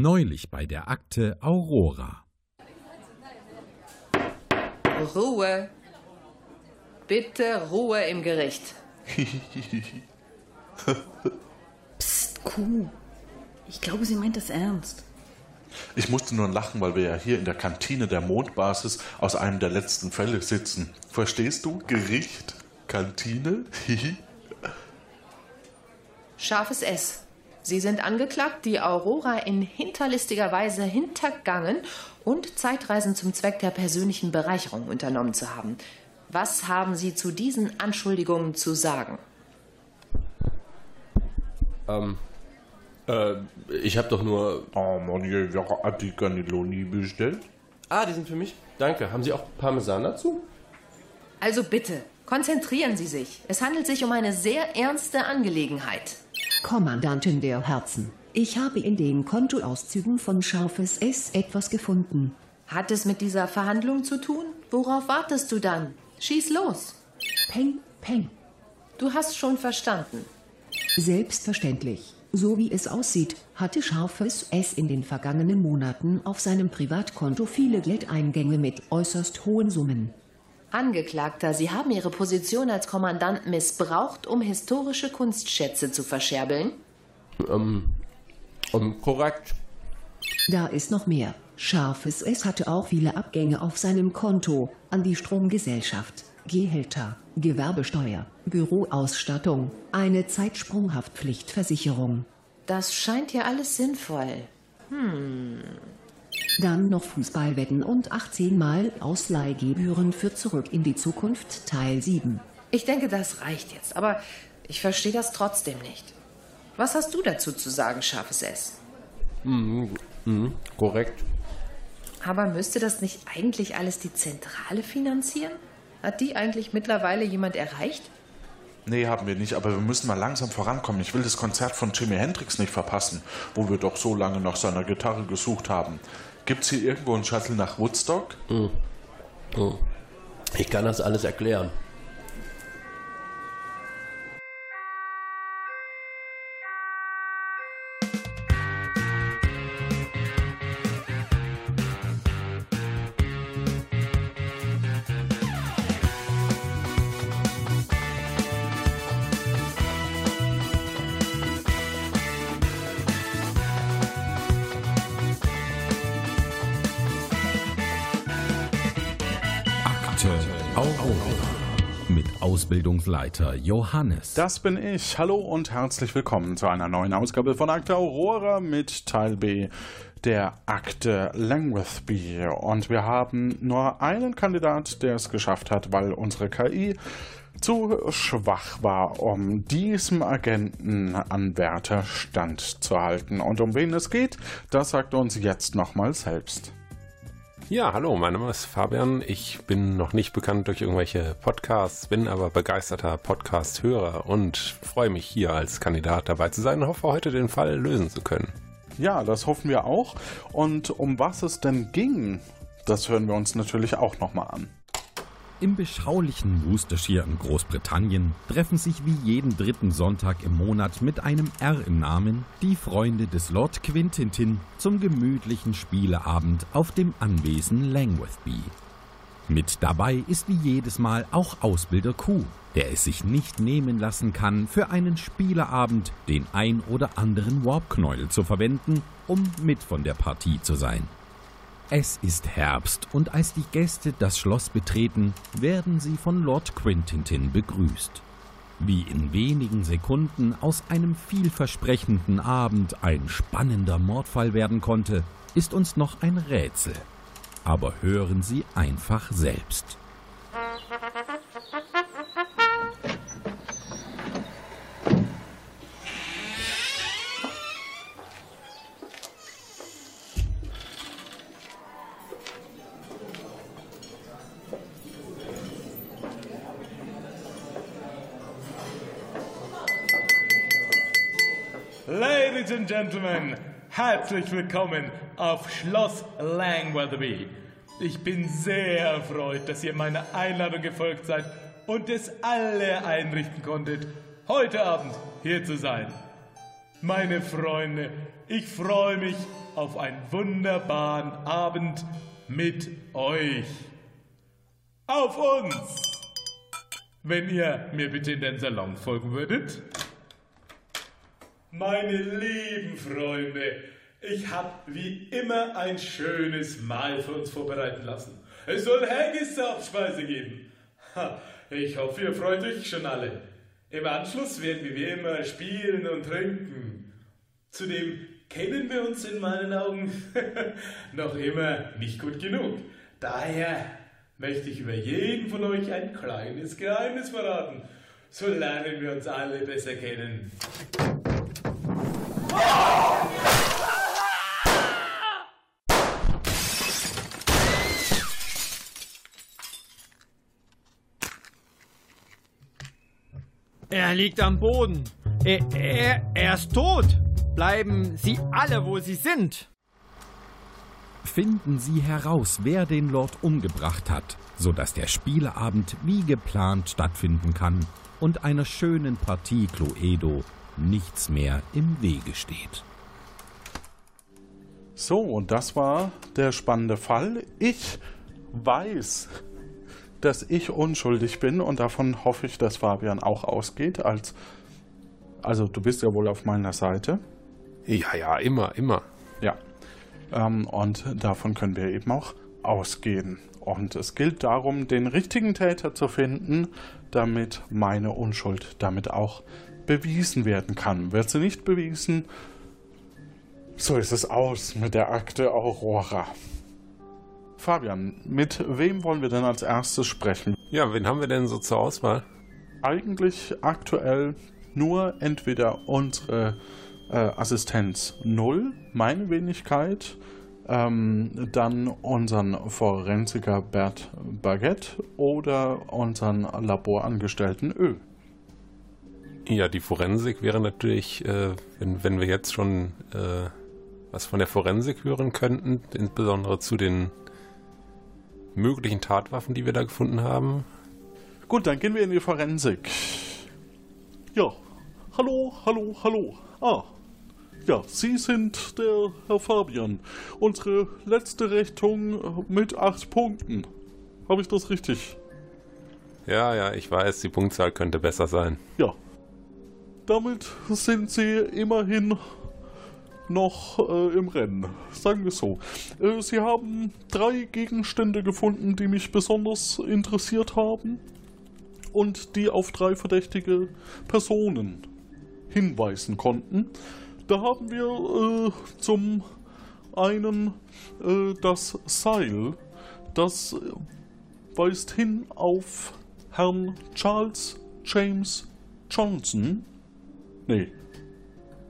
Neulich bei der Akte Aurora. Ruhe. Bitte Ruhe im Gericht. Psst, Kuh. Ich glaube, sie meint es ernst. Ich musste nur lachen, weil wir ja hier in der Kantine der Mondbasis aus einem der letzten Fälle sitzen. Verstehst du? Gericht, Kantine. Scharfes S. Sie sind angeklagt, die Aurora in hinterlistiger Weise hintergangen und Zeitreisen zum Zweck der persönlichen Bereicherung unternommen zu haben. Was haben Sie zu diesen Anschuldigungen zu sagen? Ähm, äh, ich habe doch nur. Oh Mann, hat die Cannelloni bestellt? Ah, die sind für mich. Danke. Haben Sie auch Parmesan dazu? Also bitte, konzentrieren Sie sich. Es handelt sich um eine sehr ernste Angelegenheit. Kommandantin der Herzen. Ich habe in den Kontoauszügen von Scharfes S etwas gefunden. Hat es mit dieser Verhandlung zu tun? Worauf wartest du dann? Schieß los. Peng, peng. Du hast schon verstanden. Selbstverständlich. So wie es aussieht, hatte Scharfes S in den vergangenen Monaten auf seinem Privatkonto viele Geldeingänge mit äußerst hohen Summen. Angeklagter, Sie haben Ihre Position als Kommandant missbraucht, um historische Kunstschätze zu verscherbeln? Ähm, ähm, korrekt. Da ist noch mehr. Scharfes S hatte auch viele Abgänge auf seinem Konto an die Stromgesellschaft, Gehälter, Gewerbesteuer, Büroausstattung, eine Zeitsprunghaftpflichtversicherung. Das scheint ja alles sinnvoll. Hm. Dann noch Fußballwetten und 18 Mal Ausleihgebühren für Zurück in die Zukunft Teil 7. Ich denke, das reicht jetzt, aber ich verstehe das trotzdem nicht. Was hast du dazu zu sagen, scharfes S? Mhm, mhm, korrekt. Aber müsste das nicht eigentlich alles die Zentrale finanzieren? Hat die eigentlich mittlerweile jemand erreicht? Nee, haben wir nicht, aber wir müssen mal langsam vorankommen. Ich will das Konzert von Jimi Hendrix nicht verpassen, wo wir doch so lange nach seiner Gitarre gesucht haben. Gibt's hier irgendwo einen Shuttle nach Woodstock? Mhm. Mhm. Ich kann das alles erklären. Akte Aurora mit Ausbildungsleiter Johannes. Das bin ich. Hallo und herzlich willkommen zu einer neuen Ausgabe von Akte Aurora mit Teil B der Akte Langworthby. Und wir haben nur einen Kandidat, der es geschafft hat, weil unsere KI zu schwach war, um diesem Agentenanwärter standzuhalten. Und um wen es geht, das sagt uns jetzt nochmal selbst. Ja, hallo, mein Name ist Fabian. Ich bin noch nicht bekannt durch irgendwelche Podcasts, bin aber begeisterter Podcast-Hörer und freue mich hier als Kandidat dabei zu sein und hoffe heute den Fall lösen zu können. Ja, das hoffen wir auch. Und um was es denn ging, das hören wir uns natürlich auch nochmal an. Im beschaulichen Worcestershire in Großbritannien treffen sich wie jeden dritten Sonntag im Monat mit einem R im Namen die Freunde des Lord Quintintin zum gemütlichen Spieleabend auf dem Anwesen Langworthby. Mit dabei ist wie jedes Mal auch Ausbilder Q, der es sich nicht nehmen lassen kann, für einen Spieleabend den ein oder anderen Warpknäuel zu verwenden, um mit von der Partie zu sein. Es ist Herbst und als die Gäste das Schloss betreten, werden sie von Lord Quintintin begrüßt. Wie in wenigen Sekunden aus einem vielversprechenden Abend ein spannender Mordfall werden konnte, ist uns noch ein Rätsel. Aber hören Sie einfach selbst. Ladies and Gentlemen, herzlich willkommen auf Schloss Langworthy. Ich bin sehr erfreut, dass ihr meiner Einladung gefolgt seid und es alle einrichten konntet, heute Abend hier zu sein. Meine Freunde, ich freue mich auf einen wunderbaren Abend mit euch. Auf uns! Wenn ihr mir bitte in den Salon folgen würdet. Meine lieben Freunde, ich habe wie immer ein schönes Mahl für uns vorbereiten lassen. Es soll Haggis-Hauptspeise geben. Ich hoffe, ihr freut euch schon alle. Im Anschluss werden wir wie immer spielen und trinken. Zudem kennen wir uns in meinen Augen noch immer nicht gut genug. Daher möchte ich über jeden von euch ein kleines Geheimnis verraten. So lernen wir uns alle besser kennen. Er liegt am Boden. Er, er, er ist tot. Bleiben Sie alle, wo Sie sind. Finden Sie heraus, wer den Lord umgebracht hat, sodass der Spieleabend wie geplant stattfinden kann und einer schönen Partie Cluedo nichts mehr im Wege steht. So, und das war der spannende Fall. Ich weiß, dass ich unschuldig bin und davon hoffe ich, dass Fabian auch ausgeht. Als, also du bist ja wohl auf meiner Seite. Ja, ja, immer, immer. Ja. Ähm, und davon können wir eben auch ausgehen. Und es gilt darum, den richtigen Täter zu finden, damit meine Unschuld damit auch bewiesen werden kann. Wird sie nicht bewiesen, so ist es aus mit der Akte Aurora. Fabian, mit wem wollen wir denn als erstes sprechen? Ja, wen haben wir denn so zur Auswahl? Eigentlich aktuell nur entweder unsere äh, Assistenz 0, meine Wenigkeit, ähm, dann unseren Forensiker Bert Baguette oder unseren Laborangestellten Ö. Ja, die Forensik wäre natürlich, äh, wenn, wenn wir jetzt schon äh, was von der Forensik hören könnten, insbesondere zu den möglichen Tatwaffen, die wir da gefunden haben. Gut, dann gehen wir in die Forensik. Ja, hallo, hallo, hallo. Ah, ja, Sie sind der Herr Fabian. Unsere letzte Rechnung mit acht Punkten. Habe ich das richtig? Ja, ja, ich weiß, die Punktzahl könnte besser sein. Ja. Damit sind Sie immerhin noch äh, im Rennen. Sagen wir so. Äh, Sie haben drei Gegenstände gefunden, die mich besonders interessiert haben und die auf drei verdächtige Personen hinweisen konnten. Da haben wir äh, zum einen äh, das Seil, das weist hin auf Herrn Charles James Johnson. Nee.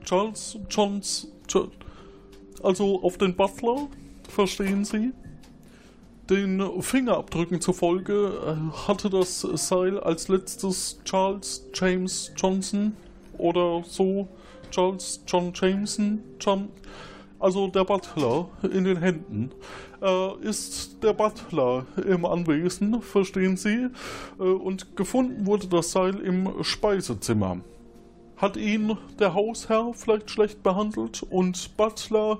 Charles Johns. Also auf den Butler, verstehen Sie? Den Fingerabdrücken zufolge äh, hatte das Seil als letztes Charles James Johnson oder so Charles John Jameson, John, also der Butler in den Händen. Äh, ist der Butler im Anwesen, verstehen Sie? Äh, und gefunden wurde das Seil im Speisezimmer. Hat ihn der Hausherr vielleicht schlecht behandelt und Butler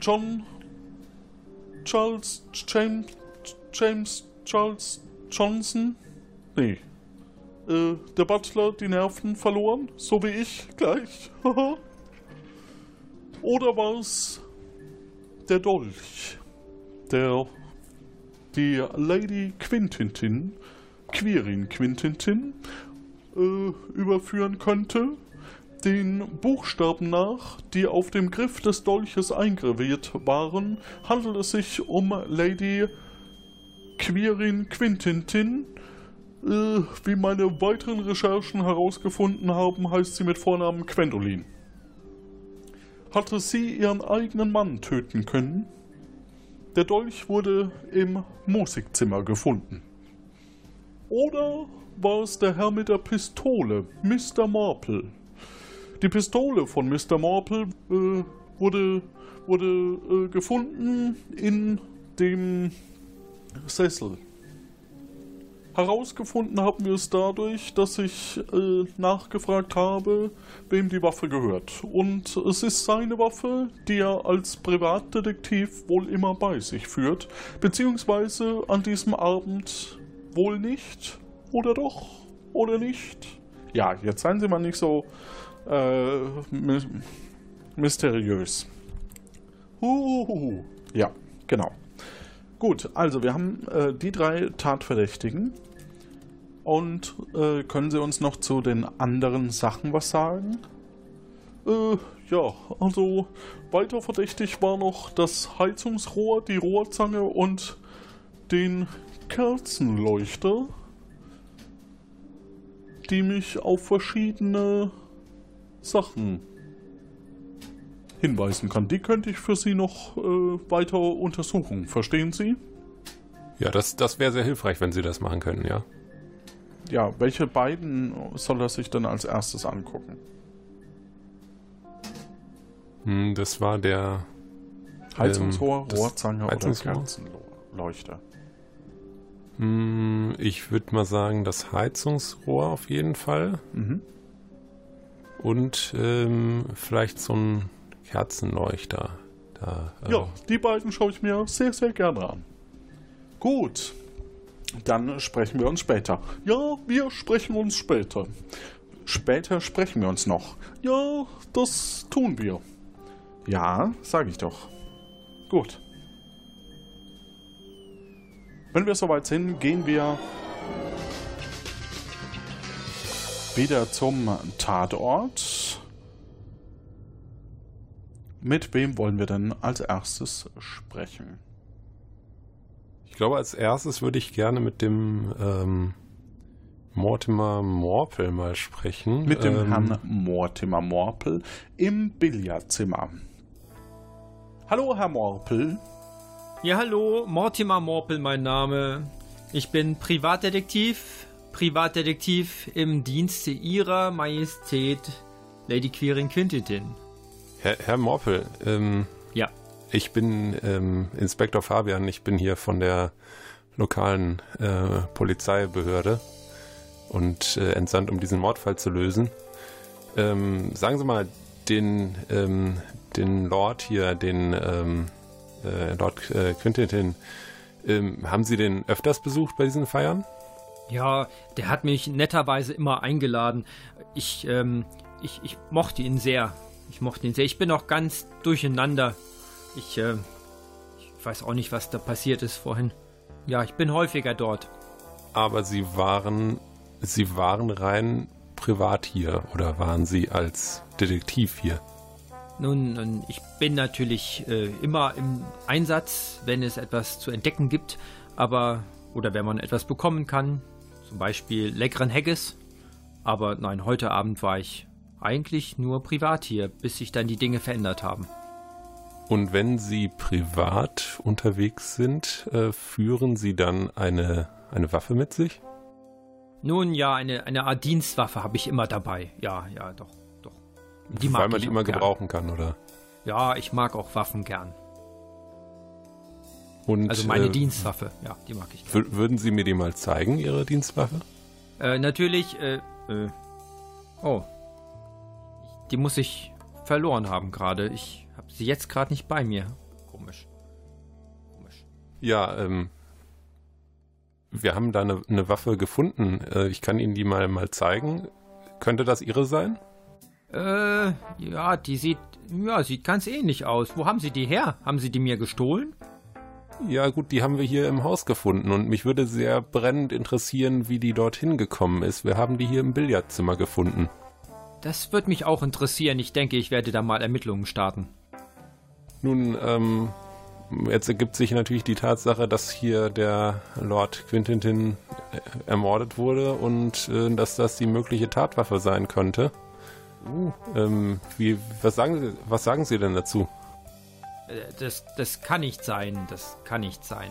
John Charles James, James Charles Johnson? Nee, äh, der Butler die Nerven verloren, so wie ich gleich. Oder war es der Dolch, der die Lady Quintintin, Quirin Quintintin, äh, überführen könnte? Den Buchstaben nach, die auf dem Griff des Dolches eingraviert waren, handelt es sich um Lady Quirin Quintintin, äh, wie meine weiteren Recherchen herausgefunden haben, heißt sie mit Vornamen Gwendolin. Hatte sie ihren eigenen Mann töten können? Der Dolch wurde im Musikzimmer gefunden. Oder war es der Herr mit der Pistole, Mr. Marple? Die Pistole von Mr. Marple äh, wurde, wurde äh, gefunden in dem Sessel Herausgefunden haben wir es dadurch, dass ich äh, nachgefragt habe, wem die Waffe gehört. Und es ist seine Waffe, die er als Privatdetektiv wohl immer bei sich führt. Beziehungsweise an diesem Abend wohl nicht. Oder doch? Oder nicht? Ja, jetzt seien Sie mal nicht so äh, my mysteriös. Huhuhu. Ja, genau. Gut, also wir haben äh, die drei Tatverdächtigen. Und äh, können Sie uns noch zu den anderen Sachen was sagen? Äh, ja, also weiter verdächtig war noch das Heizungsrohr, die Rohrzange und den Kerzenleuchter, die mich auf verschiedene Sachen hinweisen kann. Die könnte ich für Sie noch äh, weiter untersuchen. Verstehen Sie? Ja, das, das wäre sehr hilfreich, wenn Sie das machen können, ja. Ja, welche beiden soll er sich denn als erstes angucken? Hm, das war der Heizungsrohr, ähm, Rohrzange oder Heizungsrohr? Kerzenleuchter. Hm, ich würde mal sagen, das Heizungsrohr auf jeden Fall. Mhm. Und ähm, vielleicht so ein Kerzenleuchter. Da, äh, Ja, die beiden schaue ich mir sehr, sehr gerne an. Gut, dann sprechen wir uns später. Ja, wir sprechen uns später. Später sprechen wir uns noch. Ja, das tun wir. Ja, sage ich doch. Gut. Wenn wir soweit sind, gehen wir wieder zum Tatort. Mit wem wollen wir denn als erstes sprechen? Ich glaube, als erstes würde ich gerne mit dem ähm, Mortimer Morpel mal sprechen. Mit dem ähm, Herrn Mortimer Morpel im Billardzimmer. Hallo, Herr Morpel. Ja, hallo, Mortimer Morpel mein Name. Ich bin Privatdetektiv, Privatdetektiv im Dienste ihrer Majestät Lady Quirin Quintitin. Herr, Herr Morpel, ähm, Ja, ich bin ähm, Inspektor Fabian. Ich bin hier von der lokalen äh, Polizeibehörde und äh, entsandt, um diesen Mordfall zu lösen. Ähm, sagen Sie mal, den, ähm, den Lord hier, den ähm, äh, Lord äh, Quintin, ähm, haben Sie den öfters besucht bei diesen Feiern? ja, der hat mich netterweise immer eingeladen. Ich, ähm, ich, ich mochte ihn sehr. Ich mochte ihn sehr. Ich bin auch ganz durcheinander. Ich, äh, ich weiß auch nicht, was da passiert ist vorhin. Ja, ich bin häufiger dort. Aber Sie waren, Sie waren rein privat hier oder waren Sie als Detektiv hier? Nun, nun, ich bin natürlich äh, immer im Einsatz, wenn es etwas zu entdecken gibt, aber oder wenn man etwas bekommen kann, zum Beispiel leckeren Haggis. Aber nein, heute Abend war ich eigentlich nur privat hier, bis sich dann die Dinge verändert haben. Und wenn Sie privat unterwegs sind, äh, führen Sie dann eine, eine Waffe mit sich? Nun ja, eine, eine Art Dienstwaffe habe ich immer dabei. Ja, ja, doch, doch. Die Weil man die immer gern. gebrauchen kann, oder? Ja, ich mag auch Waffen gern. Und, Also meine äh, Dienstwaffe, ja, die mag ich gern. wür- Würden Sie mir die mal zeigen, Ihre Dienstwaffe? Äh, natürlich, äh, äh, oh. Die muss ich verloren haben gerade. Ich habe sie jetzt gerade nicht bei mir. Komisch. Komisch. Ja, ähm, wir haben da eine, eine Waffe gefunden. Äh, ich kann Ihnen die mal, mal zeigen. Könnte das Ihre sein? Äh, ja, die sieht, ja, sieht ganz ähnlich aus. Wo haben Sie die her? Haben Sie die mir gestohlen? Ja, gut, die haben wir hier im Haus gefunden und mich würde sehr brennend interessieren, wie die dorthin gekommen ist. Wir haben die hier im Billardzimmer gefunden. Das wird mich auch interessieren. Ich denke, ich werde da mal Ermittlungen starten. Nun, ähm, jetzt ergibt sich natürlich die Tatsache, dass hier der Lord Quintintin äh, ermordet wurde und äh, dass das die mögliche Tatwaffe sein könnte. Ähm, wie, was sagen, Sie, was sagen Sie denn dazu? Äh, Das, das kann nicht sein. Das kann nicht sein.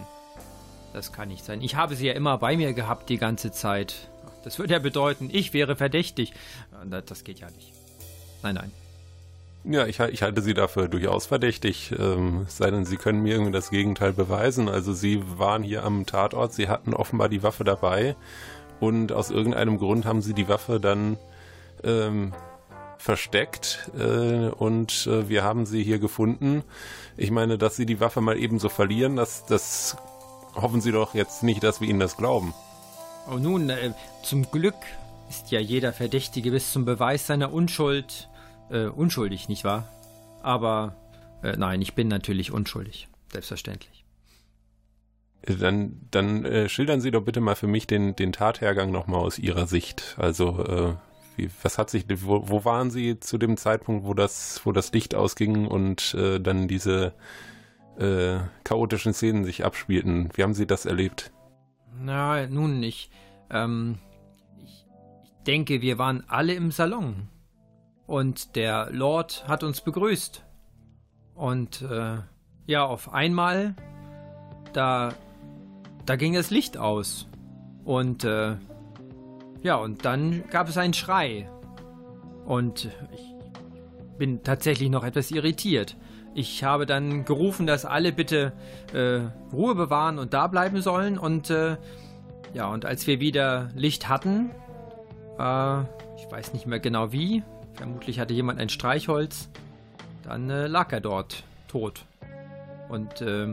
Das kann nicht sein. Ich habe sie ja immer bei mir gehabt die ganze Zeit. Das würde ja bedeuten, ich wäre verdächtig. Äh, Das das geht ja nicht. Nein, nein. Ja, ich, ich, halte Sie dafür durchaus verdächtig, ähm, sei denn, Sie können mir irgendwie das Gegenteil beweisen. Also Sie waren hier am Tatort, Sie hatten offenbar die Waffe dabei und aus irgendeinem Grund haben Sie die Waffe dann ähm, versteckt äh, und äh, wir haben sie hier gefunden. Ich meine, dass Sie die Waffe mal ebenso verlieren, das, das hoffen Sie doch jetzt nicht, dass wir Ihnen das glauben. Oh nun, äh, zum Glück ist ja jeder Verdächtige bis zum Beweis seiner Unschuld äh, unschuldig, nicht wahr? Aber äh, nein, ich bin natürlich unschuldig. Selbstverständlich. Dann, dann äh, schildern Sie doch bitte mal für mich den, den Tathergang nochmal aus Ihrer Sicht. Also, äh, wie, was hat sich, wo, wo, waren Sie zu dem Zeitpunkt, wo das, wo das Licht ausging und äh, dann diese äh, chaotischen Szenen sich abspielten? Wie haben Sie das erlebt? Na, nun, ich, ähm, ich, ich denke, wir waren alle im Salon. Und der Lord hat uns begrüßt. Und äh, ja, auf einmal, da, da ging das Licht aus. Und äh, ja, und dann gab es einen Schrei. Und ich bin tatsächlich noch etwas irritiert. Ich habe dann gerufen, dass alle bitte äh, Ruhe bewahren und da bleiben sollen. Und äh, ja, und als wir wieder Licht hatten, äh, ich weiß nicht mehr genau wie, Vermutlich hatte jemand ein Streichholz. Dann äh, lag er dort, tot. Und äh,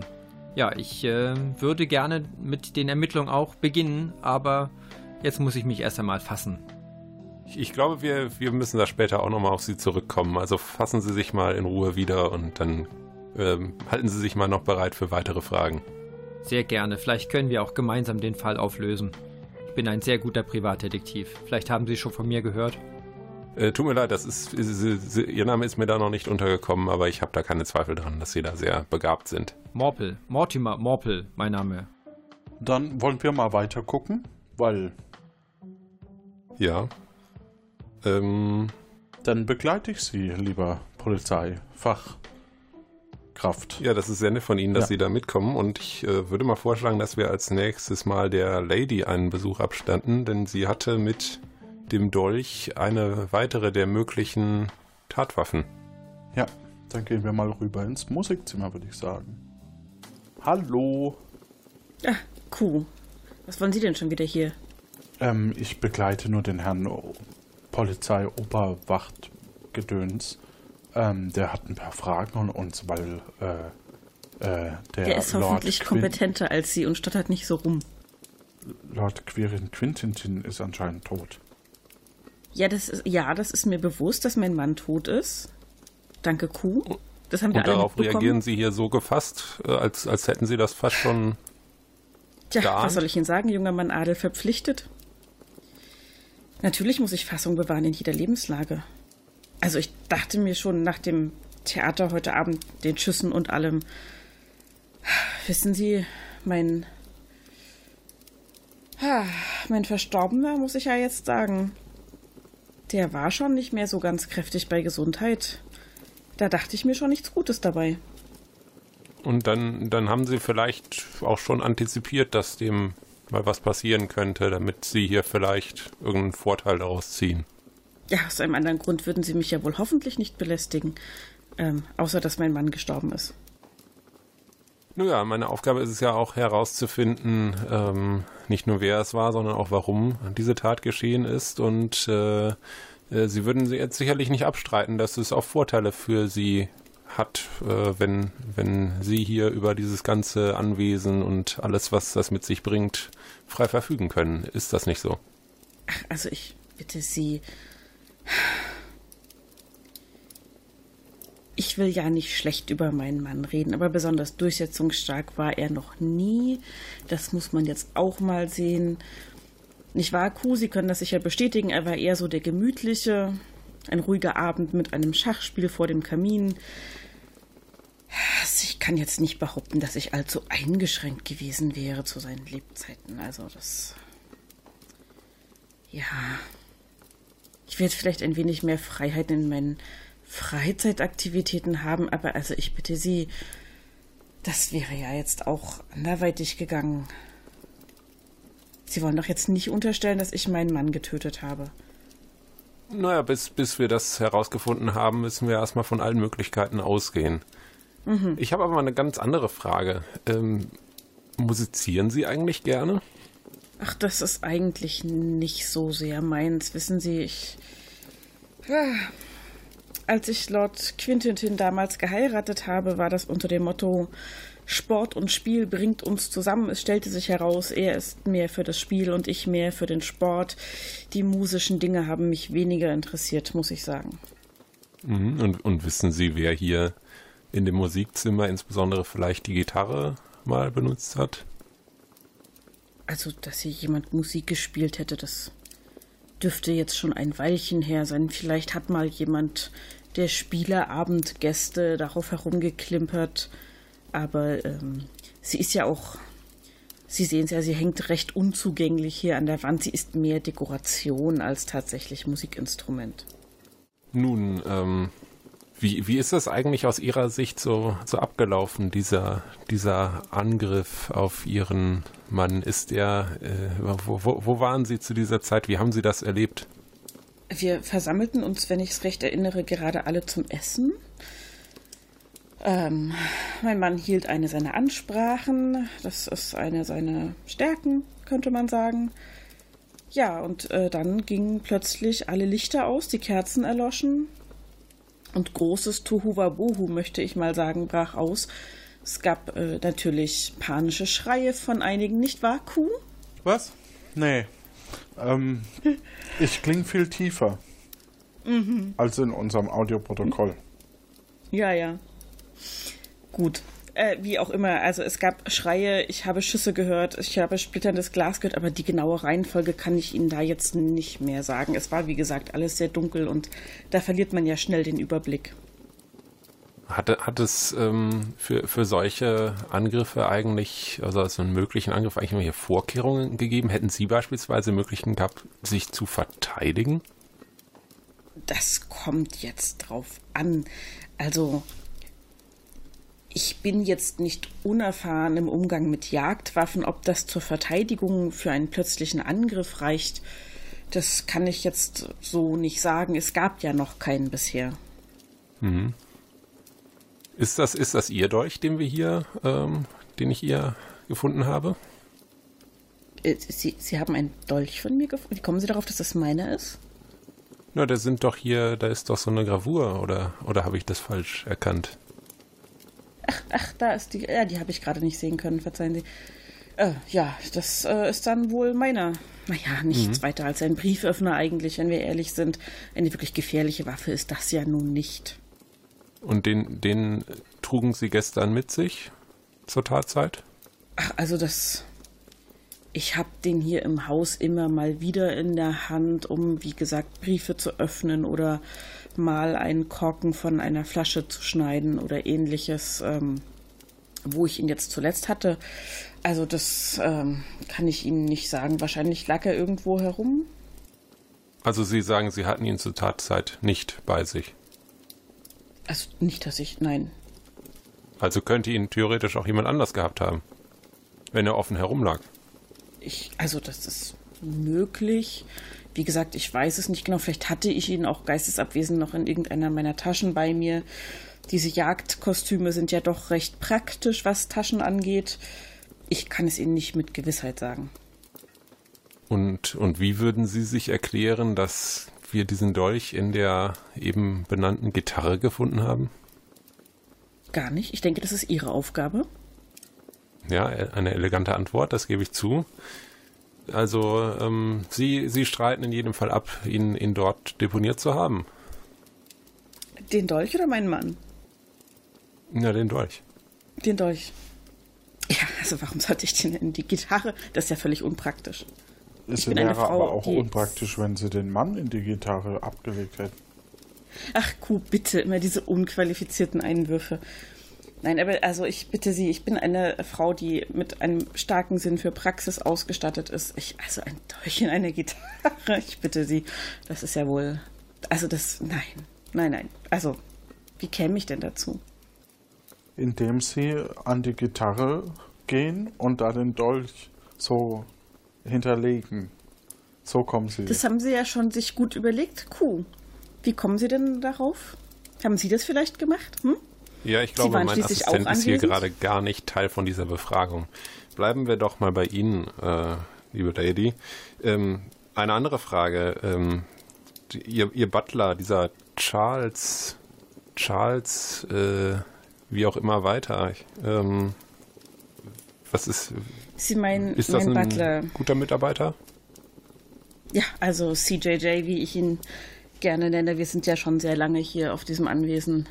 ja, ich äh, würde gerne mit den Ermittlungen auch beginnen, aber jetzt muss ich mich erst einmal fassen. Ich, ich glaube, wir, wir müssen da später auch nochmal auf Sie zurückkommen. Also fassen Sie sich mal in Ruhe wieder und dann ähm, halten Sie sich mal noch bereit für weitere Fragen. Sehr gerne. Vielleicht können wir auch gemeinsam den Fall auflösen. Ich bin ein sehr guter Privatdetektiv. Vielleicht haben Sie schon von mir gehört. Äh, tut mir leid, das ist, ist, Ihr Name ist mir da noch nicht untergekommen, aber ich habe da keine Zweifel dran, dass Sie da sehr begabt sind. Morpel, Mortimer Morpel, mein Name. Dann wollen wir mal weiter gucken, weil. Ja. Ähm. Dann begleite ich Sie, lieber Polizeifachkraft. Ja, das ist sehr nett von Ihnen, dass ja. Sie da mitkommen und ich äh, würde mal vorschlagen, dass wir als nächstes mal der Lady einen Besuch abstanden, denn sie hatte mit dem Dolch eine weitere der möglichen Tatwaffen. Ja, dann gehen wir mal rüber ins Musikzimmer, würde ich sagen. Hallo. Ah, Kuh. Was wollen Sie denn schon wieder hier? Ähm, ich begleite nur den Herrn Polizei-Oberwacht-Gedöns. Ähm, der hat ein paar Fragen an uns, weil äh, äh, der, der ist Lord hoffentlich Quin kompetenter als Sie und stottert nicht so rum. Lord Quirin Quintintin ist anscheinend tot. Ja, das ist, ja, das ist mir bewusst, dass mein Mann tot ist. Danke, Kuh. Das haben wir Und alle darauf reagieren Sie hier so gefasst, äh, als, als hätten Sie das fast schon. Tja, was soll ich Ihnen sagen, junger Mann Adel verpflichtet? Natürlich muss ich Fassung bewahren in jeder Lebenslage. Also ich dachte mir schon nach dem Theater heute Abend, den Schüssen und allem, wissen Sie, mein mein Verstorbener, muss ich ja jetzt sagen, der war schon nicht mehr so ganz kräftig bei Gesundheit. Da dachte ich mir schon nichts Gutes dabei. Und dann, dann haben Sie vielleicht auch schon antizipiert, dass dem mal was passieren könnte, damit Sie hier vielleicht irgendeinen Vorteil daraus ziehen. Ja, aus einem anderen Grund würden Sie mich ja wohl hoffentlich nicht belästigen. Ähm, außer dass mein Mann gestorben ist. Naja, meine Aufgabe ist es ja auch herauszufinden, ähm, nicht nur wer es war, sondern auch warum diese Tat geschehen ist. Und äh, äh, Sie würden jetzt sicherlich nicht abstreiten, dass es auch Vorteile für Sie hat, äh, wenn, wenn Sie hier über dieses ganze Anwesen und alles, was das mit sich bringt, frei verfügen können. Ist das nicht so? Ach, also ich bitte Sie. Ich will ja nicht schlecht über meinen Mann reden, aber besonders durchsetzungsstark war er noch nie. Das muss man jetzt auch mal sehen. Nicht wahr, Kuh? Sie können das sicher bestätigen. Er war eher so der gemütliche. Ein ruhiger Abend mit einem Schachspiel vor dem Kamin. Ich kann jetzt nicht behaupten, dass ich allzu eingeschränkt gewesen wäre zu seinen Lebzeiten. Also das. Ja. Ich werde vielleicht ein wenig mehr Freiheit in meinen Freizeitaktivitäten haben, aber also ich bitte Sie, das wäre ja jetzt auch anderweitig gegangen. Sie wollen doch jetzt nicht unterstellen, dass ich meinen Mann getötet habe. Naja, bis, bis wir das herausgefunden haben, müssen wir erstmal von allen Möglichkeiten ausgehen. Mhm. Ich habe aber mal eine ganz andere Frage. Ähm, musizieren Sie eigentlich gerne? Ach, das ist eigentlich nicht so sehr meins. Wissen Sie, ich. Ja, als ich Lord Quintintin damals geheiratet habe, war das unter dem Motto Sport und Spiel bringt uns zusammen. Es stellte sich heraus, er ist mehr für das Spiel und ich mehr für den Sport. Die musischen Dinge haben mich weniger interessiert, muss ich sagen. Mhm. Und, und wissen Sie, wer hier in dem Musikzimmer insbesondere vielleicht die Gitarre mal benutzt hat? Also, dass hier jemand Musik gespielt hätte, das dürfte jetzt schon ein Weilchen her sein. Vielleicht hat mal jemand der Spieleabendgäste darauf herumgeklimpert. Aber ähm, sie ist ja auch, Sie sehen es ja, sie hängt recht unzugänglich hier an der Wand. Sie ist mehr Dekoration als tatsächlich Musikinstrument. Nun, ähm, wie, wie ist das eigentlich aus Ihrer Sicht so, so abgelaufen, dieser, dieser Angriff auf Ihren Mann? Ist er, äh, wo, wo, wo waren Sie zu dieser Zeit? Wie haben Sie das erlebt? Wir versammelten uns, wenn ich es recht erinnere, gerade alle zum Essen. Ähm, mein Mann hielt eine seiner Ansprachen. Das ist eine seiner Stärken, könnte man sagen. Ja, und äh, dann gingen plötzlich alle Lichter aus, die Kerzen erloschen. Und großes Tohuwabohu, möchte ich mal sagen, brach aus. Es gab äh, natürlich panische Schreie von einigen, nicht wahr, Kuh? Was? Nee. Ähm, ich klinge viel tiefer mhm. als in unserem Audioprotokoll. Ja, ja. Gut. Äh, wie auch immer, also es gab Schreie, ich habe Schüsse gehört, ich habe splitterndes Glas gehört, aber die genaue Reihenfolge kann ich Ihnen da jetzt nicht mehr sagen. Es war, wie gesagt, alles sehr dunkel und da verliert man ja schnell den Überblick. Hat, hat es ähm, für, für solche Angriffe eigentlich, also als einen möglichen Angriff, eigentlich irgendwelche Vorkehrungen gegeben? Hätten Sie beispielsweise Möglichkeiten gehabt, sich zu verteidigen? Das kommt jetzt drauf an. Also ich bin jetzt nicht unerfahren im Umgang mit Jagdwaffen. Ob das zur Verteidigung für einen plötzlichen Angriff reicht, das kann ich jetzt so nicht sagen. Es gab ja noch keinen bisher. Mhm. Ist das, ist das Ihr Dolch, den wir hier, ähm, den ich hier gefunden habe? Äh, Sie, Sie haben einen Dolch von mir gefunden? Wie kommen Sie darauf, dass das meiner ist? Na, da sind doch hier, da ist doch so eine Gravur, oder, oder habe ich das falsch erkannt? Ach, ach, da ist die. Ja, die habe ich gerade nicht sehen können, verzeihen Sie. Äh, ja, das äh, ist dann wohl meiner. Naja, nichts mhm. weiter als ein Brieföffner eigentlich, wenn wir ehrlich sind. Eine wirklich gefährliche Waffe ist das ja nun nicht. Und den, den trugen Sie gestern mit sich zur Tatzeit? Ach, also das. Ich habe den hier im Haus immer mal wieder in der Hand, um, wie gesagt, Briefe zu öffnen oder mal einen Korken von einer Flasche zu schneiden oder ähnliches, ähm, wo ich ihn jetzt zuletzt hatte. Also das ähm, kann ich Ihnen nicht sagen. Wahrscheinlich lag er irgendwo herum. Also Sie sagen, Sie hatten ihn zur Tatzeit nicht bei sich. Also nicht, dass ich, nein. Also könnte ihn theoretisch auch jemand anders gehabt haben, wenn er offen herumlag. Ich, also das ist möglich. Wie gesagt, ich weiß es nicht genau. Vielleicht hatte ich ihn auch geistesabwesend noch in irgendeiner meiner Taschen bei mir. Diese Jagdkostüme sind ja doch recht praktisch, was Taschen angeht. Ich kann es Ihnen nicht mit Gewissheit sagen. Und, und wie würden Sie sich erklären, dass wir diesen Dolch in der eben benannten Gitarre gefunden haben? Gar nicht. Ich denke, das ist Ihre Aufgabe. Ja, eine elegante Antwort, das gebe ich zu. Also ähm, Sie, Sie streiten in jedem Fall ab, ihn, ihn dort deponiert zu haben. Den Dolch oder meinen Mann? Ja, den Dolch. Den Dolch. Ja, also warum sollte ich den in die Gitarre? Das ist ja völlig unpraktisch. Es wäre Frau, aber auch unpraktisch, wenn sie den Mann in die Gitarre abgelegt hätten. Ach, Kuh, bitte, immer diese unqualifizierten Einwürfe. Nein, aber also ich bitte Sie, ich bin eine Frau, die mit einem starken Sinn für Praxis ausgestattet ist. Ich, also ein Dolch in einer Gitarre, ich bitte Sie, das ist ja wohl. Also das, nein, nein, nein. Also, wie käme ich denn dazu? Indem Sie an die Gitarre gehen und da den Dolch so hinterlegen. So kommen Sie. Das haben Sie ja schon sich gut überlegt. Kuh. Wie kommen Sie denn darauf? Haben Sie das vielleicht gemacht? Hm? Ja, ich glaube, mein Assistent ist hier gerade gar nicht Teil von dieser Befragung. Bleiben wir doch mal bei Ihnen, äh, liebe Lady. Ähm, eine andere Frage. Ähm, die, ihr, ihr, Butler, dieser Charles, Charles, äh, wie auch immer weiter. Ähm, was ist. Sie meinen, ist das mein ein Butler. guter Mitarbeiter? Ja, also CJJ, wie ich ihn gerne nenne. Wir sind ja schon sehr lange hier auf diesem Anwesen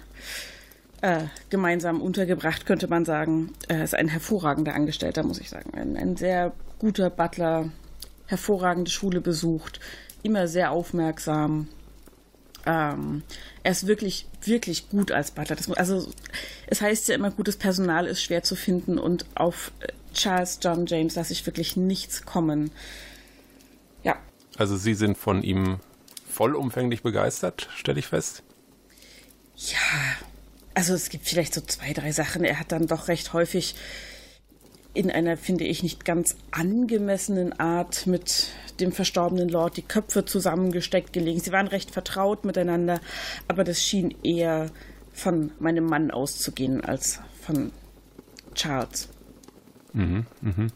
äh, gemeinsam untergebracht, könnte man sagen. Er ist ein hervorragender Angestellter, muss ich sagen. Ein, ein sehr guter Butler, hervorragende Schule besucht, immer sehr aufmerksam. Ähm, er ist wirklich, wirklich gut als Butler. Das, also, es heißt ja immer, gutes Personal ist schwer zu finden und auf äh, Charles John James lasse ich wirklich nichts kommen. Ja. Also, Sie sind von ihm vollumfänglich begeistert, stelle ich fest. Ja, also es gibt vielleicht so zwei, drei Sachen. Er hat dann doch recht häufig in einer, finde ich, nicht ganz angemessenen Art mit dem verstorbenen Lord die Köpfe zusammengesteckt gelegen. Sie waren recht vertraut miteinander, aber das schien eher von meinem Mann auszugehen als von Charles. Mhm, mhm.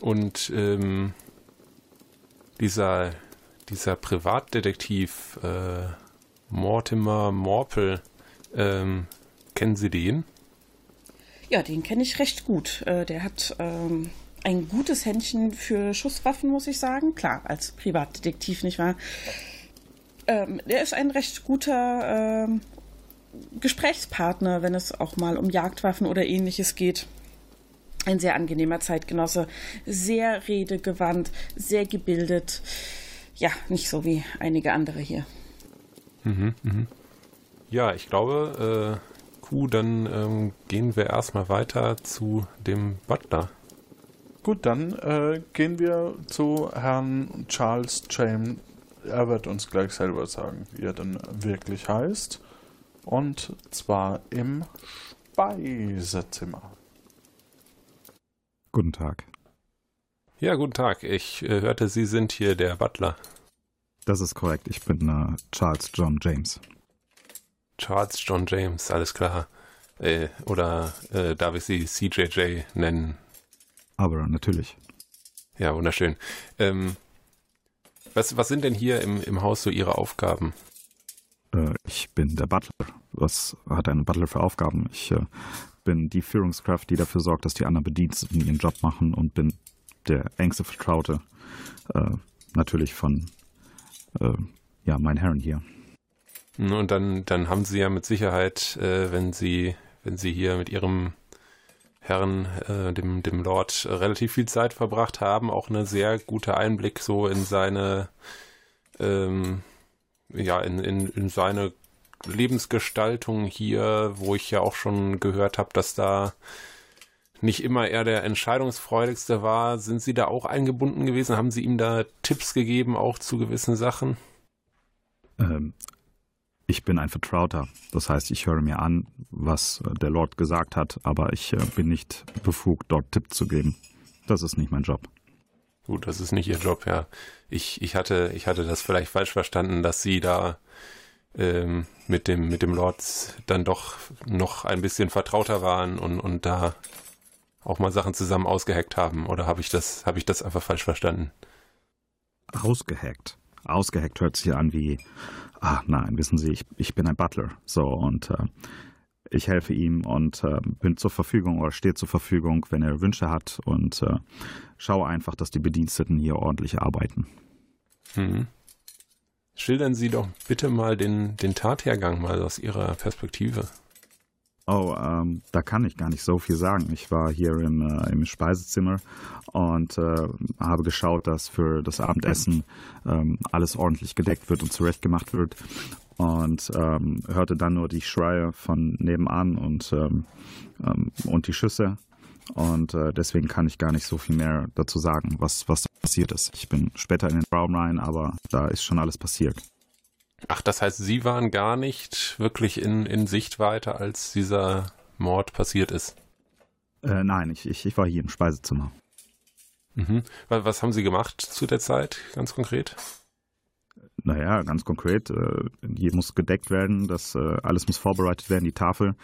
Und ähm, dieser, dieser Privatdetektiv äh, Mortimer Morpel, ähm, kennen Sie den? Ja, den kenne ich recht gut. Äh, der hat ähm, ein gutes Händchen für Schusswaffen, muss ich sagen. Klar, als Privatdetektiv, nicht wahr? Ähm, der ist ein recht guter ähm, Gesprächspartner, wenn es auch mal um Jagdwaffen oder ähnliches geht. Ein sehr angenehmer Zeitgenosse, sehr redegewandt, sehr gebildet. Ja, nicht so wie einige andere hier. Mhm, mhm. Ja, ich glaube, äh, Q, dann ähm, gehen wir erstmal weiter zu dem Butler. Gut, dann äh, gehen wir zu Herrn Charles James. Er wird uns gleich selber sagen, wie er denn wirklich heißt. Und zwar im Speisezimmer. Guten Tag. Ja, guten Tag. Ich äh, hörte, Sie sind hier der Butler. Das ist korrekt. Ich bin äh, Charles John James. Charles John James, alles klar. Äh, oder äh, darf ich Sie CJJ nennen? Aber natürlich. Ja, wunderschön. Ähm, was, was sind denn hier im, im Haus so Ihre Aufgaben? Äh, ich bin der Butler. Was hat ein Butler für Aufgaben? Ich äh, bin die Führungskraft, die dafür sorgt, dass die anderen Bediensteten ihren Job machen und bin der engste Vertraute. Äh, natürlich von äh, ja, meinen Herren hier. Und dann, dann haben Sie ja mit Sicherheit, äh, wenn Sie, wenn Sie hier mit Ihrem Herrn, äh, dem, dem Lord, relativ viel Zeit verbracht haben, auch eine sehr gute Einblick so in seine, ähm, ja, in, in, in seine Lebensgestaltung hier, wo ich ja auch schon gehört habe, dass da nicht immer er der entscheidungsfreudigste war. Sind Sie da auch eingebunden gewesen? Haben Sie ihm da Tipps gegeben, auch zu gewissen Sachen? Ähm, ich bin ein Vertrauter. Das heißt, ich höre mir an, was äh, der Lord gesagt hat, aber ich äh, bin nicht befugt, dort Tipps zu geben. Das ist nicht mein Job. Gut, das ist nicht Ihr Job, ja. Ich, ich, hatte, ich hatte das vielleicht falsch verstanden, dass Sie da ähm, mit, dem, mit dem Lord dann doch noch ein bisschen vertrauter waren und, und da auch mal Sachen zusammen ausgehackt haben. Oder habe ich, das, hab ich das einfach falsch verstanden? Ausgehackt. Ausgehackt hört sich an wie ah, nein, wissen Sie, ich, ich bin ein Butler. So, und äh, ich helfe ihm und äh, bin zur Verfügung oder stehe zur Verfügung, wenn er Wünsche hat und äh, schaue einfach, dass die Bediensteten hier ordentlich arbeiten. Mhm. Schildern Sie doch bitte mal den, den Tathergang mal aus Ihrer Perspektive. Oh, ähm, da kann ich gar nicht so viel sagen. Ich war hier im, äh, im Speisezimmer und äh, habe geschaut, dass für das Abendessen ähm, alles ordentlich gedeckt wird und zurechtgemacht wird. Und ähm, hörte dann nur die Schreie von nebenan und, ähm, ähm, und die Schüsse. Und äh, deswegen kann ich gar nicht so viel mehr dazu sagen, was, was passiert ist. Ich bin später in den Raum rein, aber da ist schon alles passiert. Ach, das heißt, Sie waren gar nicht wirklich in, in Sichtweite, als dieser Mord passiert ist? Äh, nein, ich, ich, ich war hier im Speisezimmer. Mhm. Was haben Sie gemacht zu der Zeit, ganz konkret? Naja, ganz konkret, äh, hier muss gedeckt werden, das äh, alles muss vorbereitet werden, die Tafel,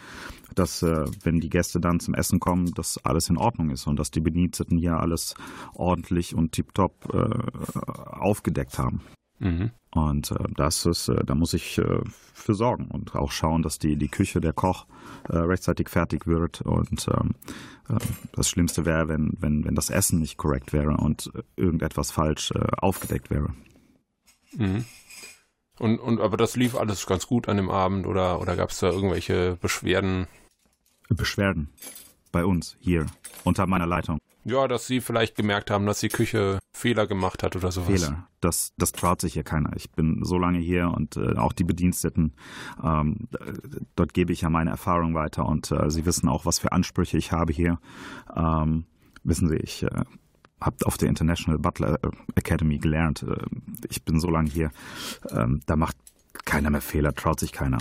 dass äh, wenn die Gäste dann zum Essen kommen, dass alles in Ordnung ist und dass die Bediensteten hier alles ordentlich und tiptop äh, aufgedeckt haben. Mhm. Und äh, das ist, äh, da muss ich äh, für sorgen und auch schauen, dass die, die Küche, der Koch äh, rechtzeitig fertig wird. Und ähm, äh, das Schlimmste wäre, wenn, wenn, wenn das Essen nicht korrekt wäre und irgendetwas falsch äh, aufgedeckt wäre. Mhm. Und, und aber das lief alles ganz gut an dem Abend oder, oder gab es da irgendwelche Beschwerden? Beschwerden. Bei uns, hier, unter meiner Leitung. Ja, dass sie vielleicht gemerkt haben, dass die Küche Fehler gemacht hat oder sowas. Fehler, das, das traut sich hier keiner. Ich bin so lange hier und äh, auch die Bediensteten, ähm, dort gebe ich ja meine Erfahrung weiter und äh, sie wissen auch, was für Ansprüche ich habe hier. Ähm, wissen Sie, ich äh, habe auf der International Butler äh, Academy gelernt. Äh, ich bin so lange hier. Ähm, da macht keiner mehr Fehler, traut sich keiner.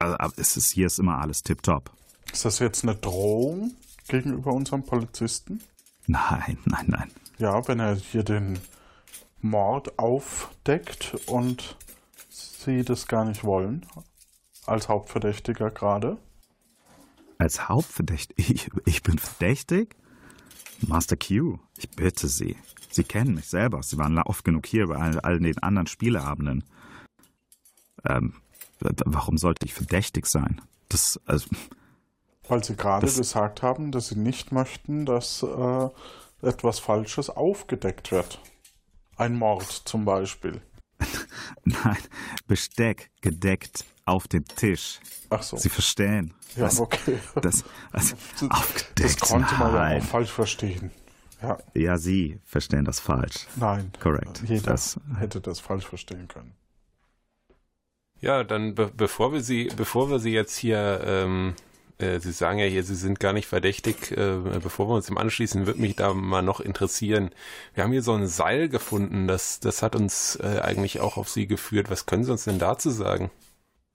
Also, es ist, hier ist immer alles tipptopp. Ist das jetzt eine Drohung gegenüber unserem Polizisten? Nein, nein, nein. Ja, wenn er hier den Mord aufdeckt und sie das gar nicht wollen, als Hauptverdächtiger gerade. Als Hauptverdächtiger? Ich, ich bin verdächtig? Master Q, ich bitte Sie. Sie kennen mich selber. Sie waren oft genug hier bei all, den anderen Spieleabenden. Ähm, warum sollte ich verdächtig sein? Das, also, Weil Sie gerade gesagt haben, dass Sie nicht möchten, dass äh, etwas Falsches aufgedeckt wird. Ein Mord zum Beispiel. Nein, Besteck gedeckt auf dem Tisch. Ach so. Sie verstehen. Ja, das, okay. Das, also das konnte man ja auch falsch verstehen. Ja. ja, Sie verstehen das falsch. Nein. Korrekt. Jeder das, hätte das falsch verstehen können. Ja, dann be bevor wir Sie, bevor wir Sie jetzt hier ähm, äh, Sie sagen ja hier, Sie sind gar nicht verdächtig. Äh, bevor wir uns dem anschließen, würde mich da mal noch interessieren. Wir haben hier so ein Seil gefunden, das, das hat uns äh, eigentlich auch auf Sie geführt. Was können Sie uns denn dazu sagen?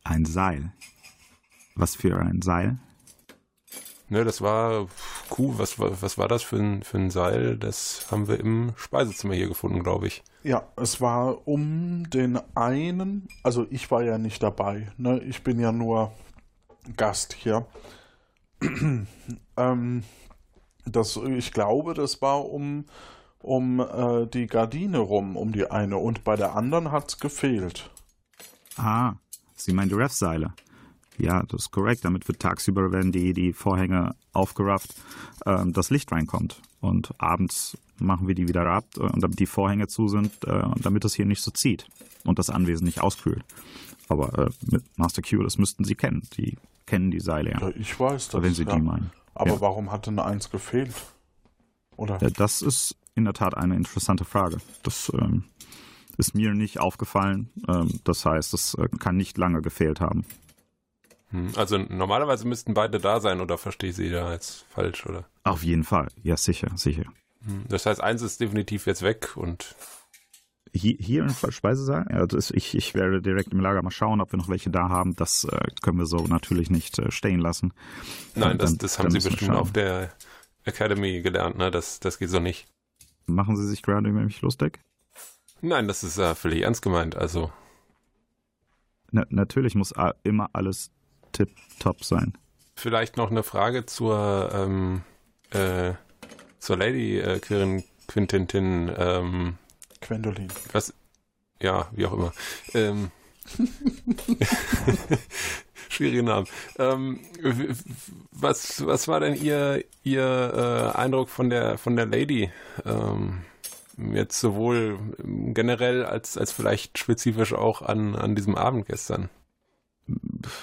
Ein Seil? Was für ein Seil? Ne, das war Kuh, was, was war das für ein, für ein Seil? Das haben wir im Speisezimmer hier gefunden, glaube ich. Ja, es war um den einen, also ich war ja nicht dabei, ne? Ich bin ja nur Gast hier. ähm, das, ich glaube, das war um, um äh, die Gardine rum, um die eine. Und bei der anderen hat es gefehlt. Ah, Sie meinen die Ref-Seile. Ja, das ist korrekt. Damit wird tagsüber, wenn die, die Vorhänge aufgerafft, ähm, das Licht reinkommt. Und abends machen wir die wieder ab, äh, damit die Vorhänge zu sind, äh, damit es hier nicht so zieht und das Anwesen nicht auskühlt. Aber äh, mit Master Q, das müssten Sie kennen. Die kennen die Seile ja. ja ich weiß das. Wenn Sie ja. die meinen. Aber ja. warum hat denn eins gefehlt? Oder? Ja, das ist in der Tat eine interessante Frage. Das ähm, ist mir nicht aufgefallen. Ähm, das heißt, es äh, kann nicht lange gefehlt haben. Hm, also normalerweise müssten beide da sein, oder verstehe ich Sie da jetzt falsch, oder? Auf jeden Fall, ja sicher, sicher. Hm, das heißt, eins ist definitiv jetzt weg und hier, hier im Speisesaal? Ja, das, ich, ich werde direkt im Lager mal schauen, ob wir noch welche da haben. Das äh, können wir so natürlich nicht äh, stehen lassen. Nein, das, dann, das haben Sie bestimmt auf der Academy gelernt, ne? Das, das geht so nicht. Machen Sie sich gerade über mich lustig? Nein, das ist äh, völlig ernst gemeint, also. Na, natürlich muss immer alles tip-top sein. Vielleicht noch eine Frage zur, ähm, äh, zur Lady äh, Quirin Quintintin. Ähm, Gwendolin. Was? Ja, wie auch immer. Ähm, schwierige Namen. Ähm, was, was war denn Ihr, Ihr äh, Eindruck von der, von der Lady? Ähm, jetzt sowohl generell als, als vielleicht spezifisch auch an, an diesem Abend gestern?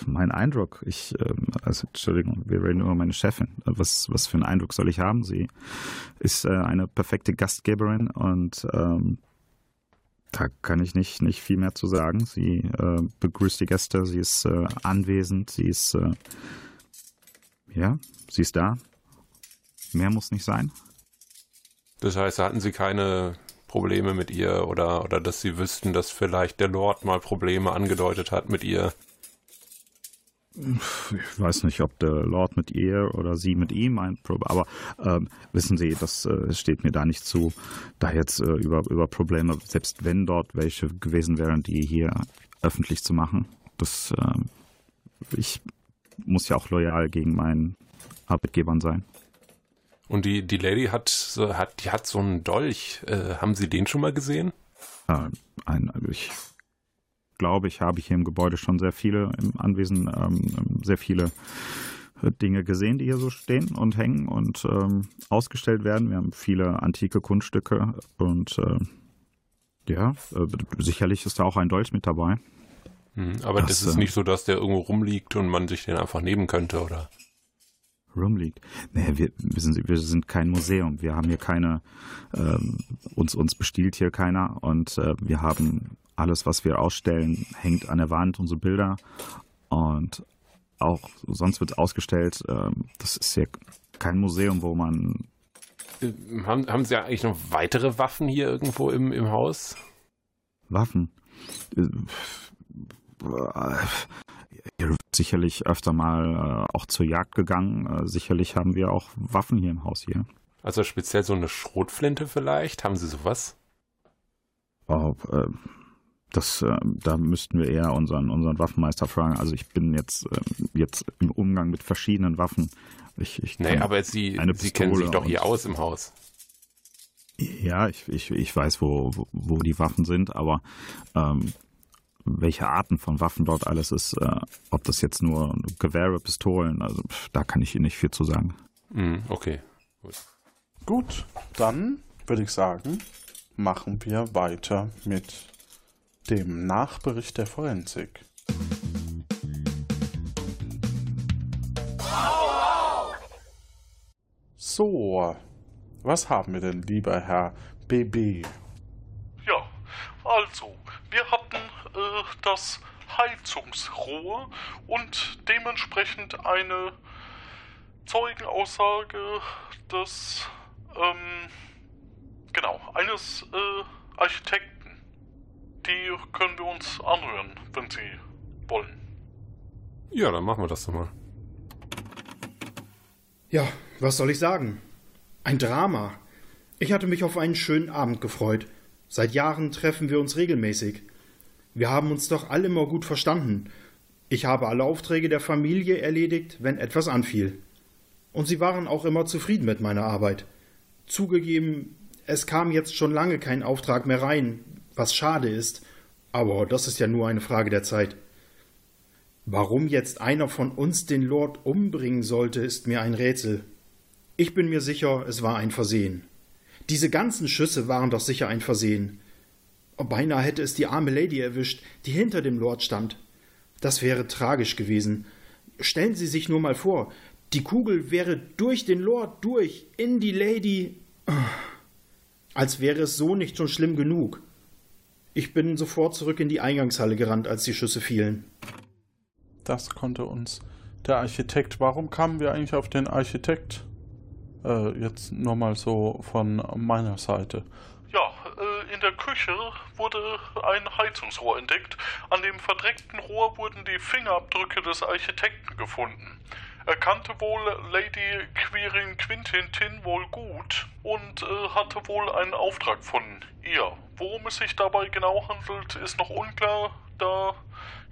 Mein Eindruck, ich, ähm, also Entschuldigung, wir reden über meine Chefin. Was, was für einen Eindruck soll ich haben? Sie ist äh, eine perfekte Gastgeberin und ähm, da kann ich nicht, nicht viel mehr zu sagen. Sie äh, begrüßt die Gäste, sie ist äh, anwesend, sie ist, äh, ja, sie ist da. Mehr muss nicht sein. Das heißt, hatten Sie keine Probleme mit ihr oder, oder dass Sie wüssten, dass vielleicht der Lord mal Probleme angedeutet hat mit ihr? Ich weiß nicht, ob der Lord mit ihr oder sie mit ihm ein aber äh, wissen Sie, das äh, steht mir da nicht zu, da jetzt äh, über, über Probleme, selbst wenn dort welche gewesen wären, die hier öffentlich zu machen. Das, ähm, ich muss ja auch loyal gegen meinen Arbeitgebern sein. Und die, die Lady hat, hat, die hat so einen Dolch. Äh, haben Sie den schon mal gesehen? Äh, ein, ich glaube, ich habe hier im Gebäude schon sehr viele im Anwesen, ähm, sehr viele äh, Dinge gesehen, die hier so stehen und hängen und ähm, ausgestellt werden. Wir haben viele antike Kunststücke und äh, ja, äh, sicherlich ist da auch ein Dolch mit dabei. Mhm, aber das, das ist äh, nicht so, dass der irgendwo rumliegt und man sich den einfach nehmen könnte, oder? rumliegt. Nee, wir, wissen Sie, wir sind kein Museum. Wir haben hier keine, ähm, uns, uns bestiehlt hier keiner und äh, wir haben alles, was wir ausstellen, hängt an der Wand, unsere Bilder. Und auch sonst wird ausgestellt. Ähm, das ist ja kein Museum, wo man. Äh, haben, haben Sie eigentlich noch weitere Waffen hier irgendwo im, im Haus? Waffen? Äh, hier wird sicherlich öfter mal äh, auch zur Jagd gegangen. sicherlich haben wir auch Waffen hier im Haus hier. Also speziell so eine Schrotflinte vielleicht? Haben Sie sowas? Oh, äh, das, äh, da müssten wir eher unseren, unseren Waffenmeister fragen. Also ich bin jetzt, äh, jetzt im Umgang mit verschiedenen Waffen. Ich, ich nee, aber Sie, Sie kennen sich doch hier aus im Haus. Ja, ich, ich, ich weiß, wo, wo, wo die Waffen sind, aber ähm, welche Arten von Waffen dort alles ist, äh, ob das jetzt nur Gewehre, Pistolen, also da kann ich Ihnen nicht viel zu sagen. Mm, okay. Gut. Gut, dann würde ich sagen, machen wir weiter mit dem Nachbericht der Forensik. So, was haben wir denn, lieber Herr BB? Ja, also, wir hatten äh, das Heizungsrohr und dementsprechend eine Zeugenaussage des, ähm, genau, eines äh, Architekten die können wir uns anhören, wenn Sie wollen. Ja, dann machen wir das doch mal. Ja, was soll ich sagen? Ein Drama. Ich hatte mich auf einen schönen Abend gefreut. Seit Jahren treffen wir uns regelmäßig. Wir haben uns doch alle immer gut verstanden. Ich habe alle Aufträge der Familie erledigt, wenn etwas anfiel. Und sie waren auch immer zufrieden mit meiner Arbeit. Zugegeben, es kam jetzt schon lange kein Auftrag mehr rein, was schade ist, aber das ist ja nur eine Frage der Zeit. Warum jetzt einer von uns den Lord umbringen sollte, ist mir ein Rätsel. Ich bin mir sicher, es war ein Versehen. Diese ganzen Schüsse waren doch sicher ein Versehen. Beinahe hätte es die arme Lady erwischt, die hinter dem Lord stand. Das wäre tragisch gewesen. Stellen Sie sich nur mal vor, die Kugel wäre durch den Lord durch, in die Lady. Als wäre es so nicht schon schlimm genug. Ich bin sofort zurück in die Eingangshalle gerannt, als die Schüsse fielen. Das konnte uns der Architekt. Warum kamen wir eigentlich auf den Architekt? Äh, jetzt nur mal so von meiner Seite. Ja, äh, in der Küche wurde ein Heizungsrohr entdeckt. An dem verdreckten Rohr wurden die Fingerabdrücke des Architekten gefunden. Er kannte wohl Lady Quirin Quintin Tin wohl gut und äh, hatte wohl einen Auftrag von ihr. Worum es sich dabei genau handelt, ist noch unklar, da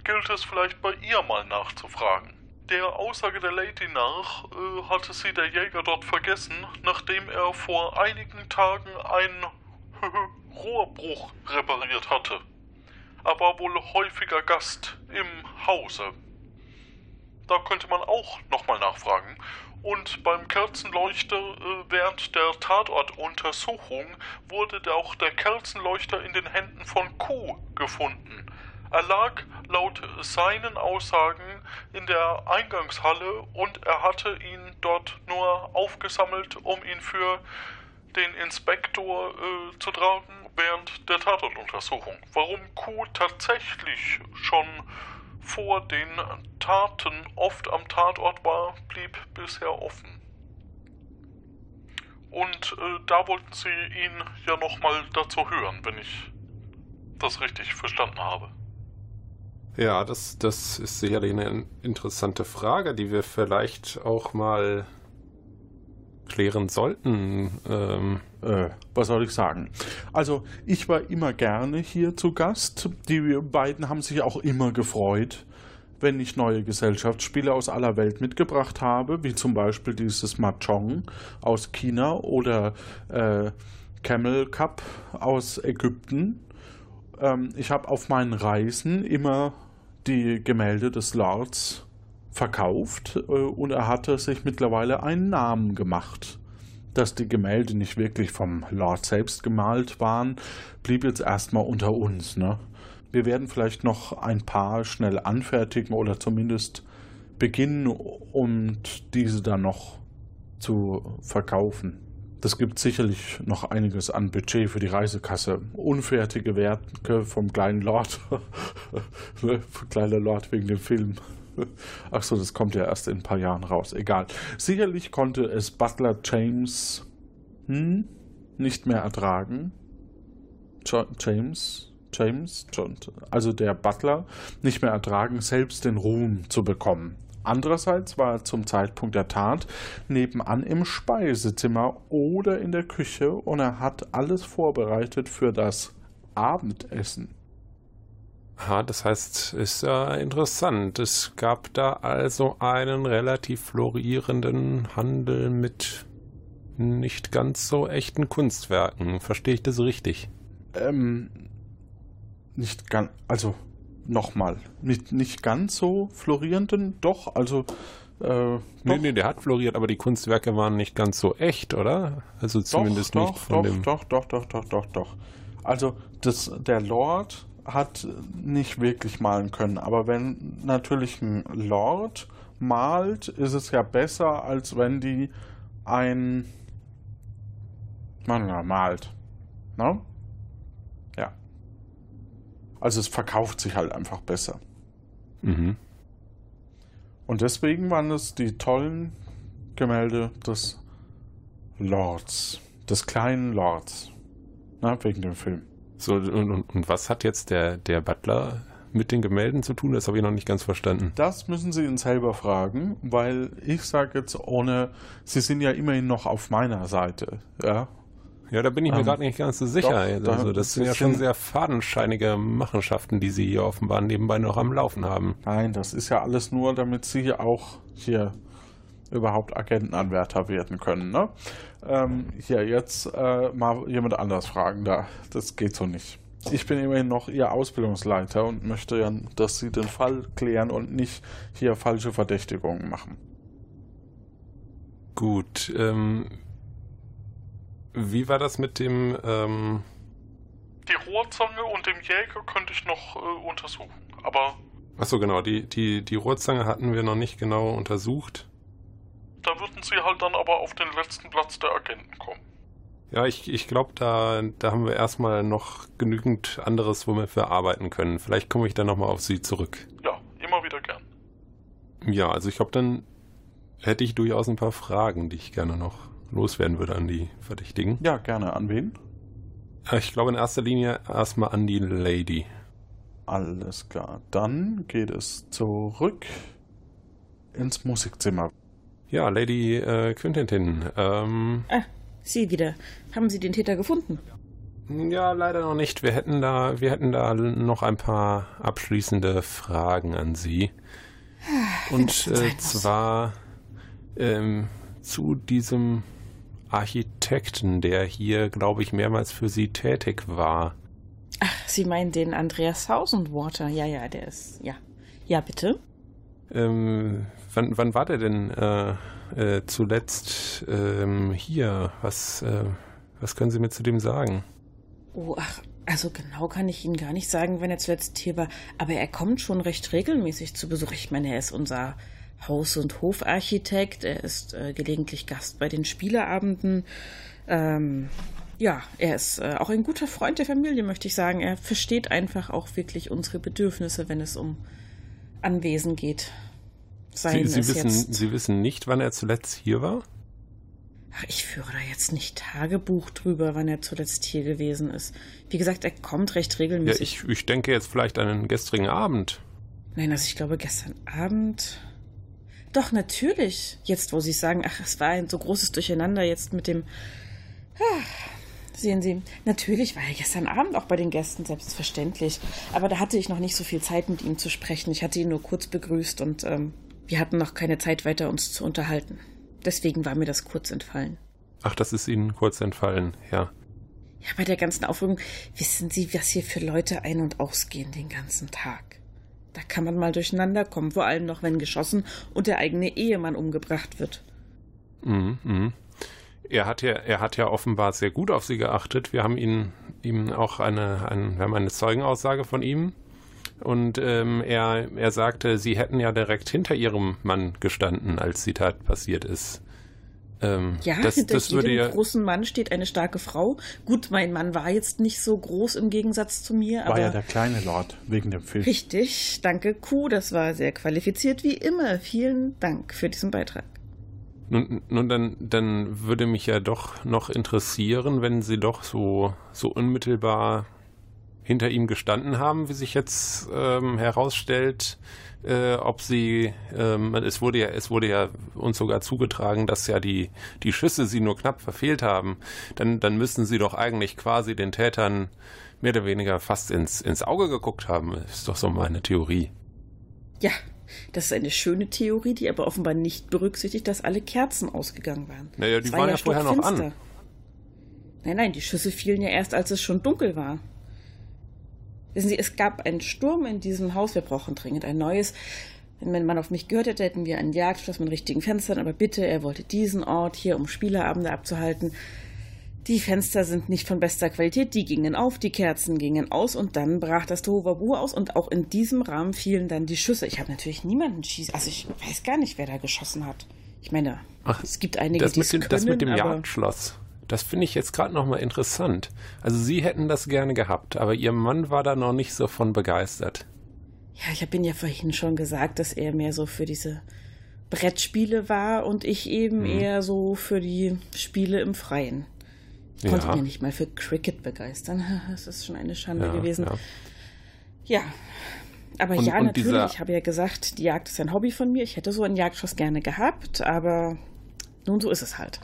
gilt es vielleicht bei ihr mal nachzufragen. Der Aussage der Lady nach äh, hatte sie der Jäger dort vergessen, nachdem er vor einigen Tagen einen Rohrbruch repariert hatte. Er war wohl häufiger Gast im Hause. Da könnte man auch nochmal nachfragen. Und beim Kerzenleuchter äh, während der Tatortuntersuchung wurde auch der Kerzenleuchter in den Händen von Q gefunden. Er lag laut seinen Aussagen in der Eingangshalle und er hatte ihn dort nur aufgesammelt, um ihn für den Inspektor äh, zu tragen während der Tatortuntersuchung. Warum Q tatsächlich schon vor den Taten oft am Tatort war, blieb bisher offen. Und äh, da wollten Sie ihn ja nochmal dazu hören, wenn ich das richtig verstanden habe. Ja, das, das ist sicherlich eine interessante Frage, die wir vielleicht auch mal klären sollten. Ähm, äh, was soll ich sagen? Also, ich war immer gerne hier zu Gast. Die beiden haben sich auch immer gefreut, wenn ich neue Gesellschaftsspiele aus aller Welt mitgebracht habe, wie zum Beispiel dieses Mahjong aus China oder äh, Camel Cup aus Ägypten. Ähm, ich habe auf meinen Reisen immer die Gemälde des Lords verkauft äh, und er hatte sich mittlerweile einen Namen gemacht. Dass die Gemälde nicht wirklich vom Lord selbst gemalt waren, blieb jetzt erstmal unter uns. Ne? Wir werden vielleicht noch ein paar schnell anfertigen oder zumindest beginnen, und diese dann noch zu verkaufen. Das gibt sicherlich noch einiges an Budget für die Reisekasse. Unfertige Werke vom kleinen Lord. Kleiner Lord wegen dem Film. Achso, das kommt ja erst in ein paar Jahren raus. Egal. Sicherlich konnte es Butler James hm, nicht mehr ertragen. Jo James, James, John, also der Butler, nicht mehr ertragen, selbst den Ruhm zu bekommen. Andererseits war er zum Zeitpunkt der Tat nebenan im Speisezimmer oder in der Küche und er hat alles vorbereitet für das Abendessen. Ah, das heißt, ist ja interessant. Es gab da also einen relativ florierenden Handel mit nicht ganz so echten Kunstwerken. Verstehe ich das richtig? Ähm, nicht ganz, also nochmal, nicht, nicht ganz so florierenden, doch, also. Äh, nee, nee, der hat floriert, aber die Kunstwerke waren nicht ganz so echt, oder? Also zumindest doch, nicht von doch, dem. Doch, doch, doch, doch, doch, doch. Also das, der Lord hat nicht wirklich malen können, aber wenn natürlich ein Lord malt, ist es ja besser, als wenn die ein Mann malt. Ne? Also es verkauft sich halt einfach besser. Mhm. Und deswegen waren es die tollen Gemälde des Lords, des kleinen Lords. Na, wegen dem Film. So, und, und, was hat jetzt der, der Butler mit den Gemälden zu tun? Das habe ich noch nicht ganz verstanden. Das müssen Sie ihn selber fragen, weil ich sage jetzt ohne, Sie sind ja immerhin noch auf meiner Seite, ja. Ja, da bin ich mir ähm, gerade nicht ganz so sicher. Doch, also, das sind ja schon sehr fadenscheinige Machenschaften, die Sie hier offenbar nebenbei noch am Laufen haben. Nein, das ist ja alles nur, damit Sie auch hier überhaupt Agentenanwärter werden können. Ne? Ähm, hier, jetzt äh, mal jemand anders fragen da. Das geht so nicht. Ich bin immerhin noch Ihr Ausbildungsleiter und möchte ja, dass Sie den Fall klären und nicht hier falsche Verdächtigungen machen. Gut, ähm, wie war das mit dem... Ähm die Rohrzange und dem Jäger könnte ich noch äh, untersuchen, aber... Achso, genau, die, die, die Rohrzange hatten wir noch nicht genau untersucht. Da würden sie halt dann aber auf den letzten Platz der Agenten kommen. Ja, ich, ich glaube, da, da haben wir erstmal noch genügend anderes, womit wir arbeiten können. Vielleicht komme ich dann nochmal auf Sie zurück. Ja, immer wieder gern. Ja, also ich glaube, dann hätte ich durchaus ein paar Fragen, die ich gerne noch loswerden würde an die Verdächtigen. Ja, gerne. An wen? Ich glaube in erster Linie erstmal an die Lady. Alles klar. Dann geht es zurück ins Musikzimmer. Ja, Lady äh, Quintentin. Ähm, ah, Sie wieder. Haben Sie den Täter gefunden? Ja, leider noch nicht. Wir hätten da, wir hätten da noch ein paar abschließende Fragen an Sie. Ah, Und äh, zwar ähm, zu diesem Architekten, der hier, glaube ich, mehrmals für Sie tätig war. Ach, Sie meinen den Andreas Thousandwater? Ja, ja, der ist. Ja. Ja, bitte. Ähm, wann, wann war der denn äh, äh, zuletzt ähm, hier? Was, äh, was können Sie mir zu dem sagen? Oh, ach, also genau kann ich Ihnen gar nicht sagen, wenn er zuletzt hier war, aber er kommt schon recht regelmäßig zu Besuch. Ich meine, er ist unser Haus- und Hofarchitekt. Er ist äh, gelegentlich Gast bei den Spieleabenden. Ähm, ja, er ist äh, auch ein guter Freund der Familie, möchte ich sagen. Er versteht einfach auch wirklich unsere Bedürfnisse, wenn es um Anwesen geht. Seien Sie, Sie wissen, jetzt... Sie wissen nicht, wann er zuletzt hier war? Ach, ich führe da jetzt nicht Tagebuch drüber, wann er zuletzt hier gewesen ist. Wie gesagt, er kommt recht regelmäßig. Ja, ich, ich denke jetzt vielleicht an den gestrigen Abend. Nein, also ich glaube gestern Abend. Doch, natürlich. Jetzt, wo Sie sagen, ach, es war ein so großes Durcheinander jetzt mit dem. Ah, sehen Sie, natürlich war er gestern Abend auch bei den Gästen, selbstverständlich. Aber da hatte ich noch nicht so viel Zeit, mit ihm zu sprechen. Ich hatte ihn nur kurz begrüßt und ähm, wir hatten noch keine Zeit weiter, uns zu unterhalten. Deswegen war mir das kurz entfallen. Ach, das ist Ihnen kurz entfallen, ja. Ja, bei der ganzen Aufregung, wissen Sie, was hier für Leute ein- und ausgehen den ganzen Tag? Da kann man mal durcheinander kommen, vor allem noch, wenn geschossen und der eigene Ehemann umgebracht wird. Mhm, mh. Er hat ja, er hat ja offenbar sehr gut auf sie geachtet. Wir haben ihn, ihm auch eine, ein, wir haben eine Zeugenaussage von ihm. Und ähm, er, er sagte, sie hätten ja direkt hinter ihrem Mann gestanden, als die Tat passiert ist. Ähm, ja, das, hinter das jedem würde ja, großen Mann steht eine starke Frau. Gut, mein Mann war jetzt nicht so groß im Gegensatz zu mir, War aber ja der kleine Lord, wegen dem Film. richtig, danke Q, das war sehr qualifiziert wie immer. Vielen Dank für diesen Beitrag. Nun, nun dann, dann würde mich ja doch noch interessieren, wenn Sie doch so, so unmittelbar hinter ihm gestanden haben, wie sich jetzt ähm, herausstellt, äh, ob Sie, ähm, es wurde ja, es wurde ja uns sogar zugetragen, dass ja die, die Schüsse Sie nur knapp verfehlt haben, dann, dann müssen Sie doch eigentlich quasi den Tätern mehr oder weniger fast ins, ins Auge geguckt haben, ist doch so meine Theorie. Ja, das ist eine schöne Theorie, die aber offenbar nicht berücksichtigt, dass alle Kerzen ausgegangen waren. Naja, die war waren ja vorher noch an. Nein, nein, die Schüsse fielen ja erst, als es schon dunkel war. Wissen Sie, es gab einen Sturm in diesem Haus. Wir brauchen dringend ein neues. Wenn mein Mann auf mich gehört hätte, hätten wir einen Jagdschloss mit richtigen Fenstern. Aber bitte, er wollte diesen Ort hier, um Spieleabende abzuhalten. Die Fenster sind nicht von bester Qualität. Die gingen auf, die Kerzen gingen aus und dann brach das Tohuwabohu aus. Und auch in diesem Rahmen fielen dann die Schüsse. Ich habe natürlich niemanden schießen. Also ich weiß gar nicht, wer da geschossen hat. Ich meine, Ach, es gibt einige, das die mit, dem, können, das mit dem Jagdschloss, das finde ich jetzt gerade nochmal interessant. Also Sie hätten das gerne gehabt, aber Ihr Mann war da noch nicht so von begeistert. Ja, ich habe Ihnen ja vorhin schon gesagt, dass er mehr so für diese Brettspiele war und ich eben Mhm. eher so für die Spiele im Freien. Ich konnte Ja. ja nicht mal für Cricket begeistern. Das ist schon eine Schande Ja, gewesen. ja. Ja. Aber Und- ja, und natürlich. dieser- Ich habe ja gesagt, die Jagd ist ein Hobby von mir. Ich hätte so einen Jagdschuss gerne gehabt, aber nun so ist es halt.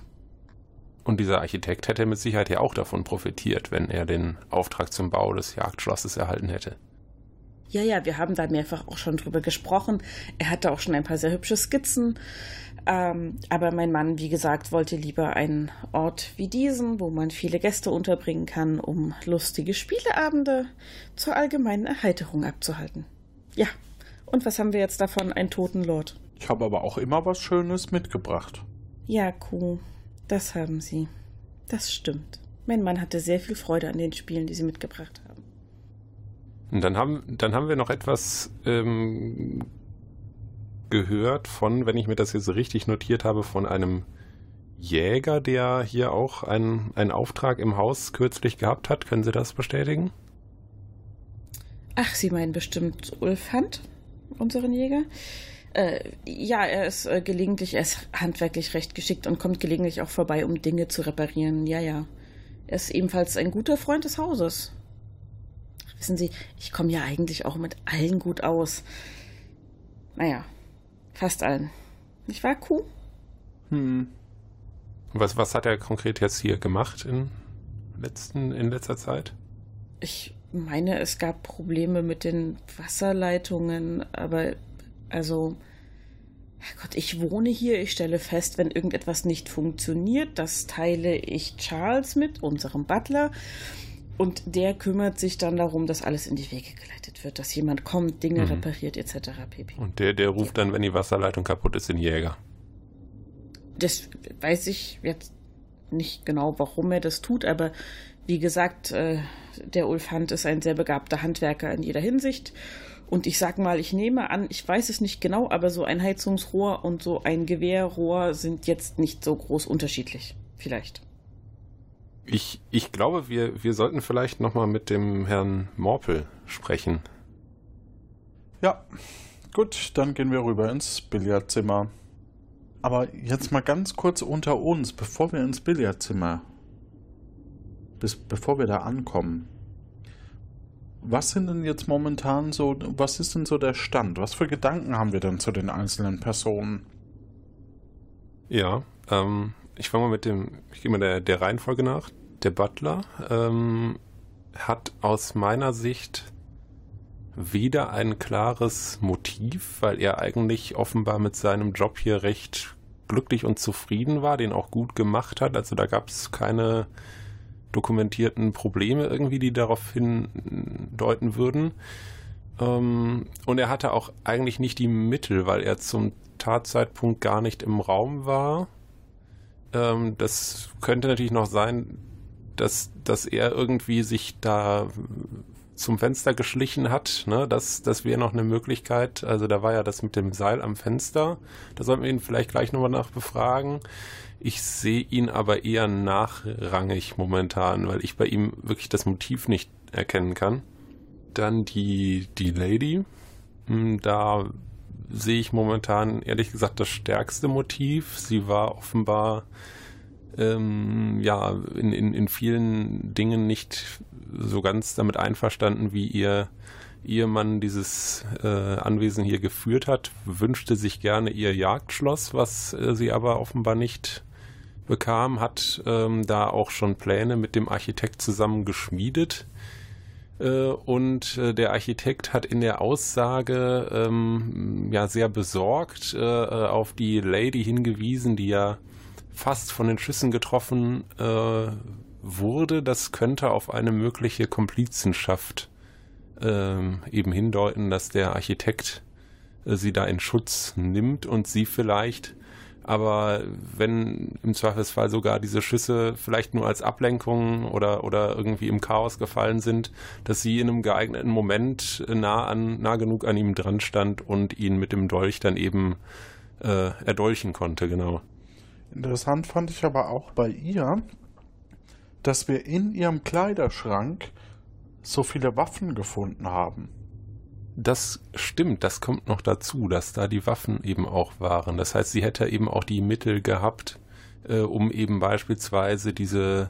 Und dieser Architekt hätte mit Sicherheit ja auch davon profitiert, wenn er den Auftrag zum Bau des Jagdschlosses erhalten hätte. Ja, ja, wir haben da mehrfach auch schon drüber gesprochen. Er hatte auch schon ein paar sehr hübsche Skizzen. Ähm, aber mein Mann, wie gesagt, wollte lieber einen Ort wie diesen, wo man viele Gäste unterbringen kann, um lustige Spieleabende zur allgemeinen Erheiterung abzuhalten. Ja, und was haben wir jetzt davon? Ein toten Lord. Ich habe aber auch immer was Schönes mitgebracht. Ja, Kuh, das haben Sie. Das stimmt. Mein Mann hatte sehr viel Freude an den Spielen, die Sie mitgebracht haben. Und dann haben, dann haben wir noch etwas ähm, gehört von, wenn ich mir das jetzt richtig notiert habe, von einem Jäger, der hier auch einen, einen Auftrag im Haus kürzlich gehabt hat. Können Sie das bestätigen? Ach, Sie meinen bestimmt Ulf Hand, unseren Jäger? Äh, ja, er ist äh, gelegentlich, er ist handwerklich recht geschickt und kommt gelegentlich auch vorbei, um Dinge zu reparieren. Ja, ja. Er ist ebenfalls ein guter Freund des Hauses. Wissen Sie, ich komme ja eigentlich auch mit allen gut aus. Naja, fast allen. Nicht wahr, Kuh? Hm. Was, was hat er konkret jetzt hier gemacht in, letzten, in letzter Zeit? Ich meine, es gab Probleme mit den Wasserleitungen, aber also, Herrgott, ich wohne hier, ich stelle fest, wenn irgendetwas nicht funktioniert, das teile ich Charles mit, unserem Butler, und der kümmert sich dann darum, dass alles in die Wege geleitet wird, dass jemand kommt, Dinge Mhm. repariert etc. pp. Und der, der ruft dann, wenn die Wasserleitung kaputt ist, den Jäger. Das weiß ich jetzt nicht genau, warum er das tut, aber wie gesagt, äh, der Ulf Hand ist ein sehr begabter Handwerker in jeder Hinsicht. Und ich sag mal, ich nehme an, ich weiß es nicht genau, aber so ein Heizungsrohr und so ein Gewehrrohr sind jetzt nicht so groß unterschiedlich. Vielleicht. Ich, ich glaube, wir, wir sollten vielleicht nochmal mit dem Herrn Morpel sprechen. Ja, gut, dann gehen wir rüber ins Billardzimmer. Aber jetzt mal ganz kurz unter uns, bevor wir ins Billardzimmer, bis, bevor wir da ankommen. Was sind denn jetzt momentan so, was ist denn so der Stand? Was für Gedanken haben wir denn zu den einzelnen Personen? Ja, ähm, ich fange mal mit dem, ich gehe mal der, der Reihenfolge nach. Der Butler ähm, hat aus meiner Sicht weder ein klares Motiv, weil er eigentlich offenbar mit seinem Job hier recht glücklich und zufrieden war, den auch gut gemacht hat. Also da gab es keine dokumentierten Probleme irgendwie, die darauf hindeuten würden. Ähm, und er hatte auch eigentlich nicht die Mittel, weil er zum Tatzeitpunkt gar nicht im Raum war. Ähm, das könnte natürlich noch sein, dass, dass er irgendwie sich da zum Fenster geschlichen hat. Ne? Das, das wäre noch eine Möglichkeit. Also da war ja das mit dem Seil am Fenster. Da sollten wir ihn vielleicht gleich nochmal nach befragen. Ich sehe ihn aber eher nachrangig momentan, weil ich bei ihm wirklich das Motiv nicht erkennen kann. Dann die, die Lady. Hm, da sehe ich momentan ehrlich gesagt das stärkste Motiv. Sie war offenbar ähm, ja in, in, in vielen Dingen nicht so ganz damit einverstanden, wie ihr Ehemann dieses äh, Anwesen hier geführt hat, wünschte sich gerne ihr Jagdschloss, was äh, sie aber offenbar nicht bekam, hat ähm, da auch schon Pläne mit dem Architekt zusammen geschmiedet. Äh, und äh, der Architekt hat in der Aussage ähm, ja sehr besorgt äh, äh, auf die Lady hingewiesen, die ja fast von den Schüssen getroffen äh, wurde. Das könnte auf eine mögliche Komplizenschaft ähm, eben hindeuten, dass der Architekt äh, sie da in Schutz nimmt und sie vielleicht aber wenn im Zweifelsfall sogar diese Schüsse vielleicht nur als Ablenkung oder, oder irgendwie im Chaos gefallen sind, dass sie in einem geeigneten Moment nah an, nah genug an ihm dran stand und ihn mit dem Dolch dann eben äh, erdolchen konnte, genau. Interessant fand ich aber auch bei ihr, dass wir in ihrem Kleiderschrank so viele Waffen gefunden haben. Das stimmt, das kommt noch dazu, dass da die Waffen eben auch waren. Das heißt, sie hätte eben auch die Mittel gehabt, äh, um eben beispielsweise diese,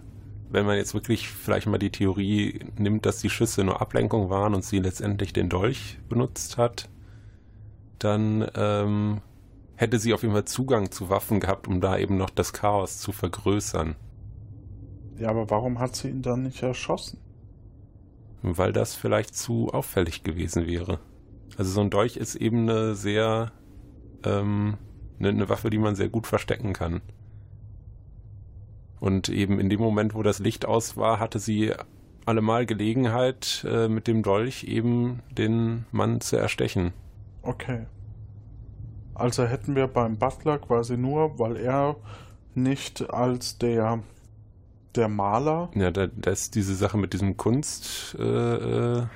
wenn man jetzt wirklich vielleicht mal die Theorie nimmt, dass die Schüsse nur Ablenkung waren und sie letztendlich den Dolch benutzt hat, dann ähm, hätte sie auf jeden Fall Zugang zu Waffen gehabt, um da eben noch das Chaos zu vergrößern. Ja, aber warum hat sie ihn dann nicht erschossen? Weil das vielleicht zu auffällig gewesen wäre. Also so ein Dolch ist eben eine sehr, ähm, eine, eine Waffe, die man sehr gut verstecken kann. Und eben in dem Moment, wo das Licht aus war, hatte sie allemal Gelegenheit, äh, mit dem Dolch eben den Mann zu erstechen. Okay. Also hätten wir beim Butler quasi nur, weil er nicht als der der Maler. Ja, da, da ist diese Sache mit diesem Kunsthandel,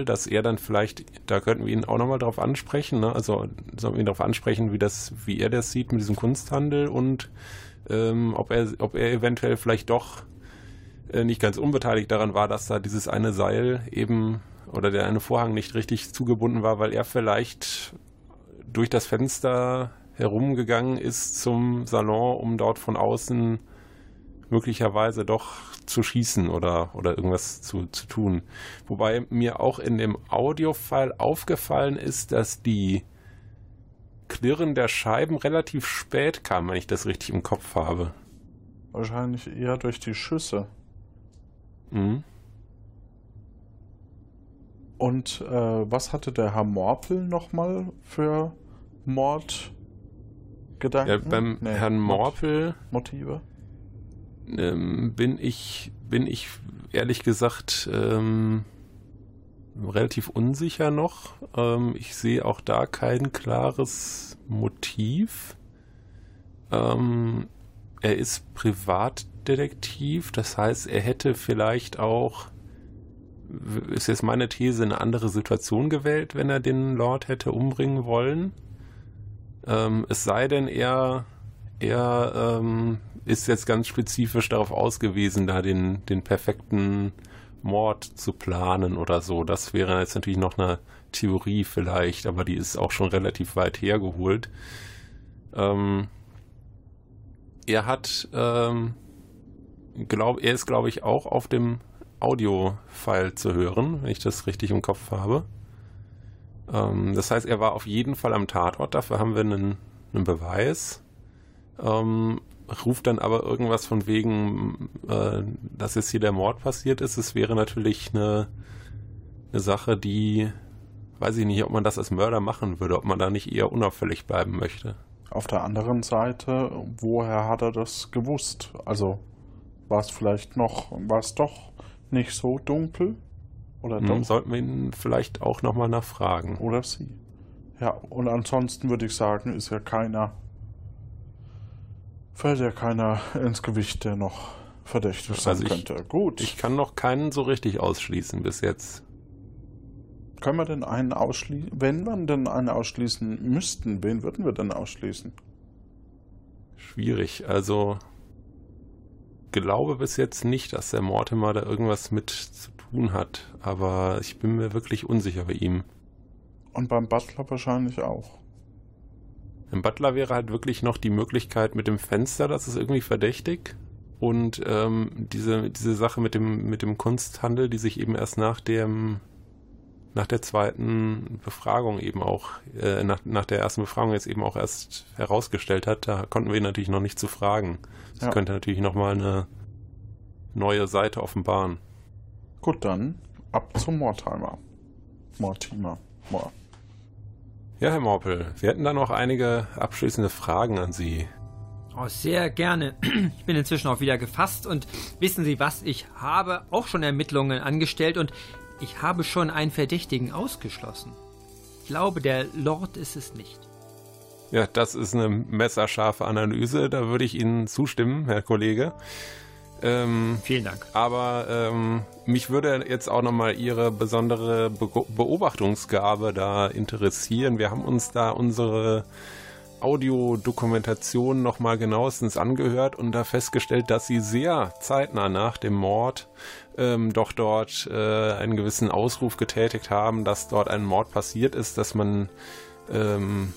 äh, dass er dann vielleicht, da könnten wir ihn auch nochmal drauf ansprechen, ne? also sollten wir ihn darauf ansprechen, wie das, wie er das sieht mit diesem Kunsthandel und ähm, ob er, ob er eventuell vielleicht doch äh, nicht ganz unbeteiligt daran war, dass da dieses eine Seil eben oder der eine Vorhang nicht richtig zugebunden war, weil er vielleicht durch das Fenster herumgegangen ist zum Salon, um dort von außen möglicherweise doch zu schießen oder, oder irgendwas zu, zu tun. Wobei mir auch in dem Audiofile aufgefallen ist, dass die Klirren der Scheiben relativ spät kam, wenn ich das richtig im Kopf habe. Wahrscheinlich eher durch die Schüsse. Mhm. Und äh, was hatte der Herr Morpel nochmal für Mordgedanken? Ja, beim nee, Herrn Morpel. Motive? Ähm, bin ich, bin ich ehrlich gesagt ähm, relativ unsicher noch. Ähm, ich sehe auch da kein klares Motiv. Ähm, er ist Privatdetektiv, das heißt, er hätte vielleicht auch, ist jetzt meine These, eine andere Situation gewählt, wenn er den Lord hätte umbringen wollen. Ähm, es sei denn, er, er ähm, ist jetzt ganz spezifisch darauf ausgewiesen, da den, den perfekten Mord zu planen oder so. Das wäre jetzt natürlich noch eine Theorie vielleicht, aber die ist auch schon relativ weit hergeholt. Ähm, er hat, ähm, glaub, er ist glaube ich auch auf dem Audio-File zu hören, wenn ich das richtig im Kopf habe. Ähm, das heißt, er war auf jeden Fall am Tatort, dafür haben wir einen, einen Beweis. Ähm, ruft dann aber irgendwas von wegen, äh, dass jetzt hier der Mord passiert ist. Es wäre natürlich eine, eine Sache, die, weiß ich nicht, ob man das als Mörder machen würde, ob man da nicht eher unauffällig bleiben möchte. Auf der anderen Seite, woher hat er das gewusst? Also war es vielleicht noch, war es doch nicht so dunkel? Oder hm, doch? Sollten wir ihn vielleicht auch nochmal nachfragen. Oder sie. Ja, und ansonsten würde ich sagen, ist ja keiner, fällt ja keiner ins Gewicht, der noch verdächtig sein also könnte. Ich, Gut. Ich kann noch keinen so richtig ausschließen bis jetzt. Können wir denn einen ausschließen? Wenn wir denn einen ausschließen müssten, wen würden wir denn ausschließen? Schwierig. Also glaube bis jetzt nicht, dass der Mortimer da irgendwas mit zu tun hat. Aber ich bin mir wirklich unsicher bei ihm. Und beim Butler wahrscheinlich auch. Im Butler wäre halt wirklich noch die Möglichkeit mit dem Fenster, das ist irgendwie verdächtig. Und ähm, diese, diese Sache mit dem, mit dem Kunsthandel, die sich eben erst nach dem nach der zweiten Befragung eben auch, äh, nach, nach der ersten Befragung jetzt eben auch erst herausgestellt hat, da konnten wir ihn natürlich noch nicht zu fragen. Das ja. könnte natürlich nochmal eine neue Seite offenbaren. Gut, dann ab zum Mortimer. Mortimer. Mor. Ja, Herr Morpel, wir hätten da noch einige abschließende Fragen an Sie. Oh, sehr gerne. Ich bin inzwischen auch wieder gefasst und wissen Sie was? Ich habe auch schon Ermittlungen angestellt und ich habe schon einen Verdächtigen ausgeschlossen. Ich glaube, der Lord ist es nicht. Ja, das ist eine messerscharfe Analyse. Da würde ich Ihnen zustimmen, Herr Kollege. Ähm, Vielen Dank. Aber ähm, mich würde jetzt auch nochmal Ihre besondere Be Beobachtungsgabe da interessieren. Wir haben uns da unsere Audiodokumentation nochmal genauestens angehört und da festgestellt, dass Sie sehr zeitnah nach dem Mord ähm, doch dort äh, einen gewissen Ausruf getätigt haben, dass dort ein Mord passiert ist, dass man ähm,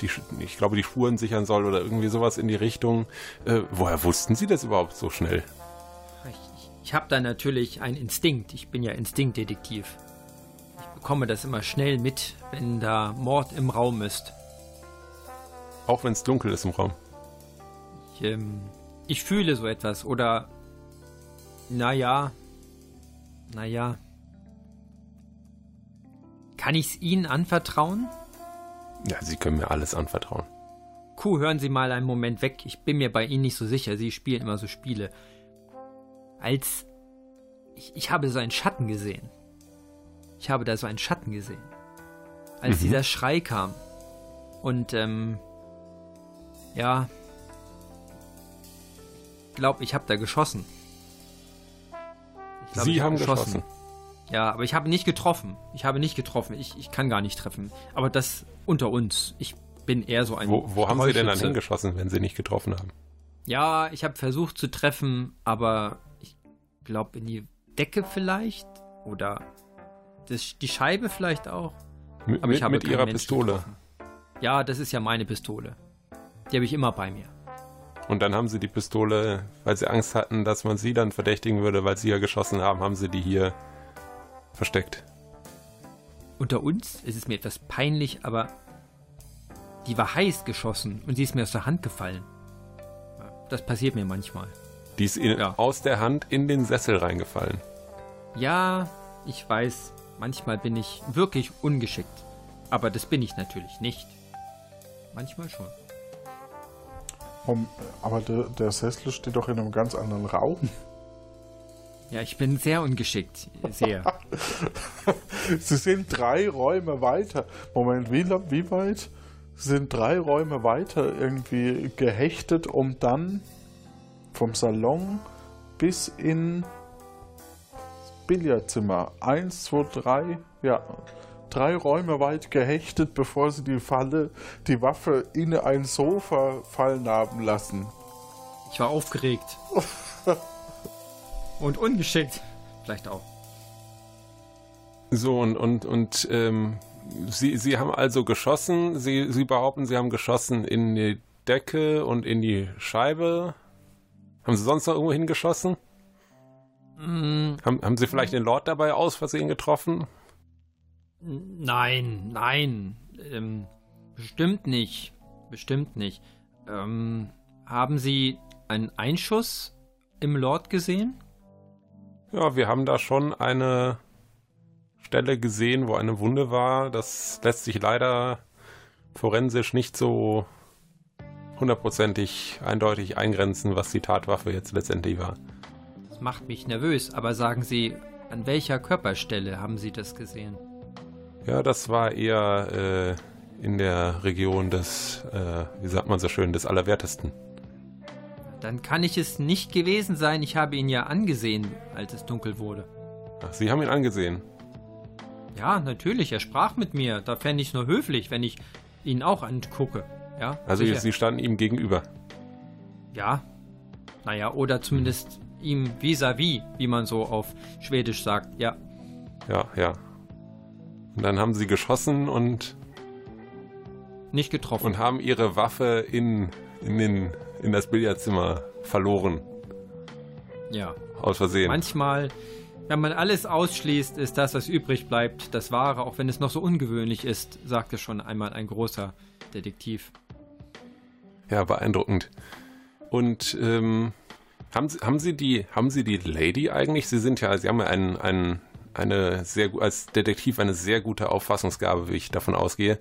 die, ich glaube, die Spuren sichern soll oder irgendwie sowas in die Richtung. Äh, woher wussten Sie das überhaupt so schnell? Ich, ich habe da natürlich einen Instinkt. Ich bin ja Instinktdetektiv. Ich bekomme das immer schnell mit, wenn da Mord im Raum ist. Auch wenn es dunkel ist im Raum. Ich, ähm, ich fühle so etwas oder naja, naja. Kann ich's Ihnen anvertrauen? Ja, Sie können mir alles anvertrauen. Kuh, hören Sie mal einen Moment weg. Ich bin mir bei Ihnen nicht so sicher. Sie spielen immer so Spiele. Als. Ich, ich habe so einen Schatten gesehen. Ich habe da so einen Schatten gesehen. Als mhm. dieser Schrei kam. Und, ähm. Ja. Ich glaube, ich habe da geschossen. Glaub, Sie haben geschossen. geschossen. Ja, aber ich habe nicht getroffen. Ich habe nicht getroffen. Ich, ich kann gar nicht treffen. Aber das unter uns. Ich bin eher so ein. Wo, wo haben Sie denn dann hingeschossen, wenn Sie nicht getroffen haben? Ja, ich habe versucht zu treffen, aber glaube in die Decke vielleicht oder das, die Scheibe vielleicht auch. M aber ich habe mit Ihrer Pistole. Getroffen. Ja, das ist ja meine Pistole. Die habe ich immer bei mir. Und dann haben sie die Pistole, weil sie Angst hatten, dass man sie dann verdächtigen würde, weil sie ja geschossen haben, haben sie die hier versteckt. Unter uns ist es mir etwas peinlich, aber die war heiß geschossen und sie ist mir aus der Hand gefallen. Das passiert mir manchmal. Die ist in, ja. aus der Hand in den Sessel reingefallen. Ja, ich weiß, manchmal bin ich wirklich ungeschickt. Aber das bin ich natürlich nicht. Manchmal schon. Um, aber der, der Sessel steht doch in einem ganz anderen Raum. Ja, ich bin sehr ungeschickt. Sehr. Sie sind drei Räume weiter. Moment, wie, wie weit? Sie sind drei Räume weiter irgendwie gehechtet, um dann vom Salon bis in Billardzimmer. Eins, zwei, drei, ja, drei Räume weit gehechtet, bevor sie die Falle, die Waffe in ein Sofa fallen haben lassen. Ich war aufgeregt. und ungeschickt. Vielleicht auch. So, und, und, und ähm, sie, sie haben also geschossen. Sie, sie behaupten, sie haben geschossen in die Decke und in die Scheibe. Haben sie sonst noch irgendwo hingeschossen? Mm. Haben, haben Sie vielleicht den Lord dabei aus Versehen getroffen? Nein, nein. Ähm, bestimmt nicht. Bestimmt nicht. Ähm, haben Sie einen Einschuss im Lord gesehen? Ja, wir haben da schon eine Stelle gesehen, wo eine Wunde war. Das lässt sich leider forensisch nicht so hundertprozentig eindeutig eingrenzen, was die Tatwaffe jetzt letztendlich war. Das macht mich nervös, aber sagen Sie, an welcher Körperstelle haben Sie das gesehen? Ja, das war eher äh, in der Region des, äh, wie sagt man so schön, des Allerwertesten. Dann kann ich es nicht gewesen sein. Ich habe ihn ja angesehen, als es dunkel wurde. Ach, Sie haben ihn angesehen? Ja, natürlich. Er sprach mit mir. Da fände ich es nur höflich, wenn ich ihn auch angucke. Ja, also sicher. Sie standen ihm gegenüber. Ja. Naja, oder zumindest ihm vis-à-vis, -vis, wie man so auf Schwedisch sagt. Ja. Ja, ja. Und dann haben sie geschossen und. Nicht getroffen. Und haben ihre Waffe in, in, den, in das Billardzimmer verloren. Ja. Aus Versehen. Manchmal, wenn man alles ausschließt, ist das, was übrig bleibt, das Wahre, auch wenn es noch so ungewöhnlich ist, sagte schon einmal ein großer Detektiv. Ja, beeindruckend. Und ähm, haben, Sie, haben, Sie die, haben Sie die Lady eigentlich? Sie sind ja, Sie haben ja einen, einen eine sehr als Detektiv eine sehr gute Auffassungsgabe, wie ich davon ausgehe.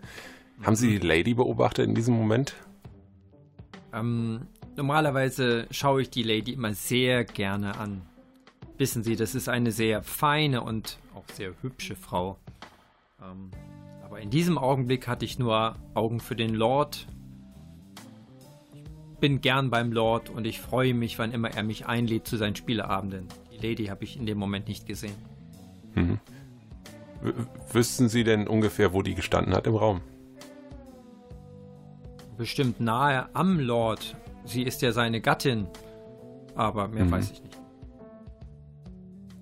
Haben Sie die Lady beobachtet in diesem Moment? Ähm, normalerweise schaue ich die Lady immer sehr gerne an. Wissen Sie, das ist eine sehr feine und auch sehr hübsche Frau. Ähm, aber in diesem Augenblick hatte ich nur Augen für den Lord. Ich bin gern beim Lord und ich freue mich, wann immer er mich einlädt zu seinen Spieleabenden. Die Lady habe ich in dem Moment nicht gesehen. Mhm. Wüssten Sie denn ungefähr, wo die gestanden hat im Raum? Bestimmt nahe am Lord. Sie ist ja seine Gattin. Aber mehr mhm. weiß ich nicht.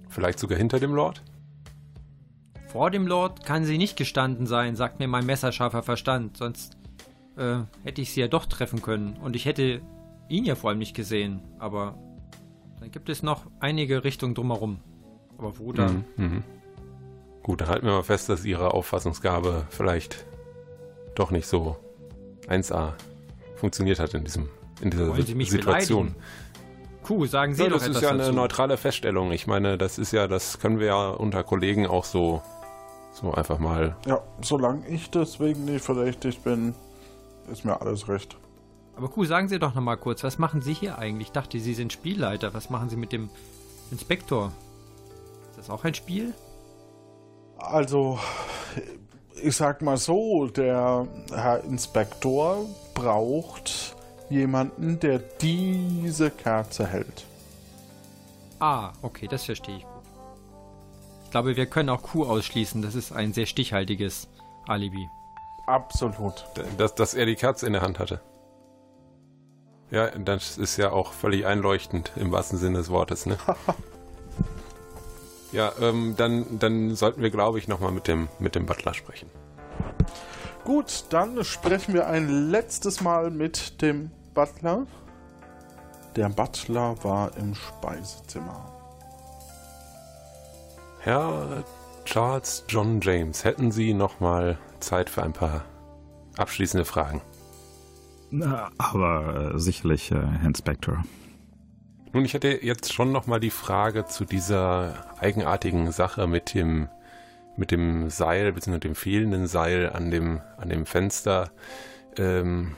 Vielleicht sogar hinter dem Lord? Vor dem Lord kann sie nicht gestanden sein, sagt mir mein messerscharfer Verstand. Sonst äh, hätte ich sie ja doch treffen können. Und ich hätte ihn ja vor allem nicht gesehen. Aber dann gibt es noch einige Richtungen drumherum. Aber wo dann? Mhm, mh. Gut, dann halten wir mal fest, dass Ihre Auffassungsgabe vielleicht doch nicht so 1A funktioniert hat in, diesem, in dieser Wollen Sie mich Situation. Beleidigen? Kuh, sagen Sie ja, doch Das ist ja eine neutrale Feststellung. Ich meine, das ist ja, das können wir ja unter Kollegen auch so, so einfach mal. Ja, solange ich deswegen nicht verdächtig bin, ist mir alles recht. Aber Kuh, sagen Sie doch nochmal kurz, was machen Sie hier eigentlich? Ich dachte, Sie sind Spielleiter. Was machen Sie mit dem Inspektor? das auch ein Spiel? Also, ich sag mal so, der Herr Inspektor braucht jemanden, der diese Kerze hält. Ah, okay, das verstehe ich gut. Ich glaube, wir können auch Q ausschließen. Das ist ein sehr stichhaltiges Alibi. Absolut. Dass, dass er die Kerze in der Hand hatte. Ja, das ist ja auch völlig einleuchtend im wahrsten Sinne des Wortes, ne? Ja, ähm, dann, dann sollten wir, glaube ich, nochmal mit dem, mit dem Butler sprechen. Gut, dann sprechen wir ein letztes Mal mit dem Butler. Der Butler war im Speisezimmer. Herr Charles John James, hätten Sie nochmal Zeit für ein paar abschließende Fragen? Na, aber äh, sicherlich, äh, Herr Inspector. Nun, ich hätte jetzt schon noch mal die Frage zu dieser eigenartigen Sache mit dem mit dem Seil bzw. dem fehlenden Seil an dem an dem Fenster. Ähm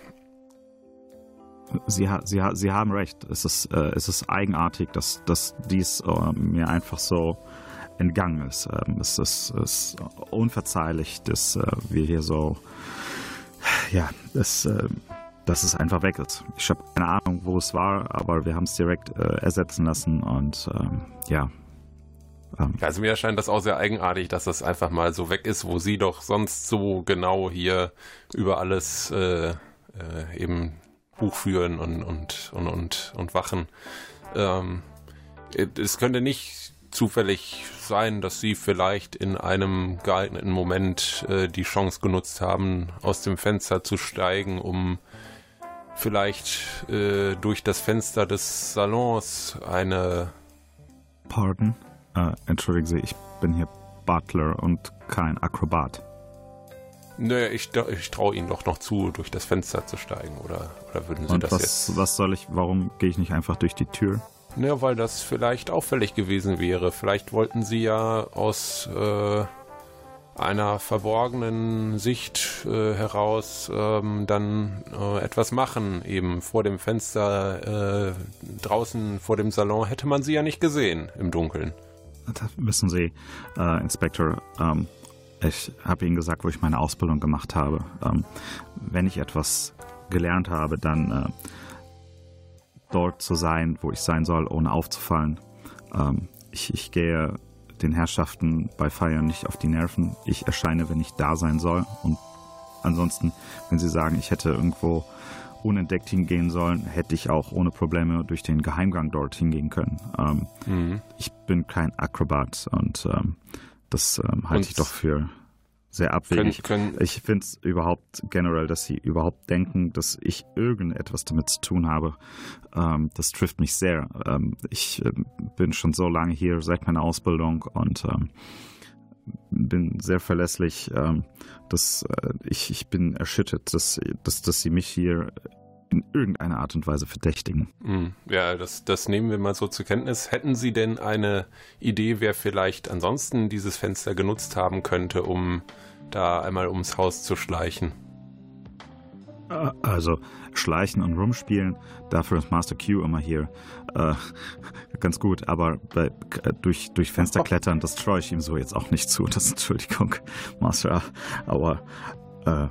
Sie, Sie, Sie haben recht. Es ist, äh, es ist eigenartig, dass, dass dies äh, mir einfach so entgangen ist. Ähm, es ist, ist unverzeihlich, dass äh, wir hier so, ja, es, äh, dass es einfach weg ist. Ich habe keine Ahnung, wo es war, aber wir haben es direkt äh, ersetzen lassen und ähm, ja. Ähm. Also mir erscheint das auch sehr eigenartig, dass das einfach mal so weg ist, wo sie doch sonst so genau hier über alles äh, äh, eben Buch führen und, und, und, und, und wachen. Ähm, es könnte nicht zufällig sein, dass sie vielleicht in einem geeigneten Moment äh, die Chance genutzt haben, aus dem Fenster zu steigen, um vielleicht äh, durch das Fenster des Salons eine Pardon? Äh, entschuldigen Sie, ich bin hier Butler und kein Akrobat. Naja, ich, ich traue Ihnen doch noch zu, durch das Fenster zu steigen, oder, oder würden Sie und das was, jetzt? was soll ich, warum gehe ich nicht einfach durch die Tür? Naja, weil das vielleicht auffällig gewesen wäre. Vielleicht wollten Sie ja aus äh, einer verborgenen Sicht äh, heraus ähm, dann äh, etwas machen. Eben vor dem Fenster, äh, draußen vor dem Salon hätte man sie ja nicht gesehen im Dunkeln. Das wissen Sie, äh, Inspektor, ähm, ich habe Ihnen gesagt, wo ich meine Ausbildung gemacht habe. Ähm, wenn ich etwas gelernt habe, dann äh, dort zu sein, wo ich sein soll, ohne aufzufallen. Ähm, ich, ich gehe den Herrschaften bei Feiern nicht auf die Nerven. Ich erscheine, wenn ich da sein soll. Und ansonsten, wenn sie sagen, ich hätte irgendwo unentdeckt hingehen sollen, hätte ich auch ohne Probleme durch den Geheimgang dort hingehen können. Ähm, mhm. Ich bin kein Akrobat und ähm, das ähm, halte ich doch für sehr abwegig. Können, können ich finde es überhaupt generell, dass sie überhaupt denken, dass ich irgendetwas damit zu tun habe. Ähm, das trifft mich sehr. Ähm, ich äh, bin schon so lange hier, seit meiner Ausbildung und ähm, bin sehr verlässlich. Ähm, dass, äh, ich, ich bin erschüttert, dass, dass, dass sie mich hier in irgendeiner Art und Weise verdächtigen. Hm, ja, das, das nehmen wir mal so zur Kenntnis. Hätten Sie denn eine Idee, wer vielleicht ansonsten dieses Fenster genutzt haben könnte, um da einmal ums Haus zu schleichen? Äh, also schleichen und rumspielen, dafür ist Master Q immer hier. Äh, ganz gut, aber bei, äh, durch, durch Fenster klettern, das traue ich ihm so jetzt auch nicht zu. Das Entschuldigung, Master. Aber äh,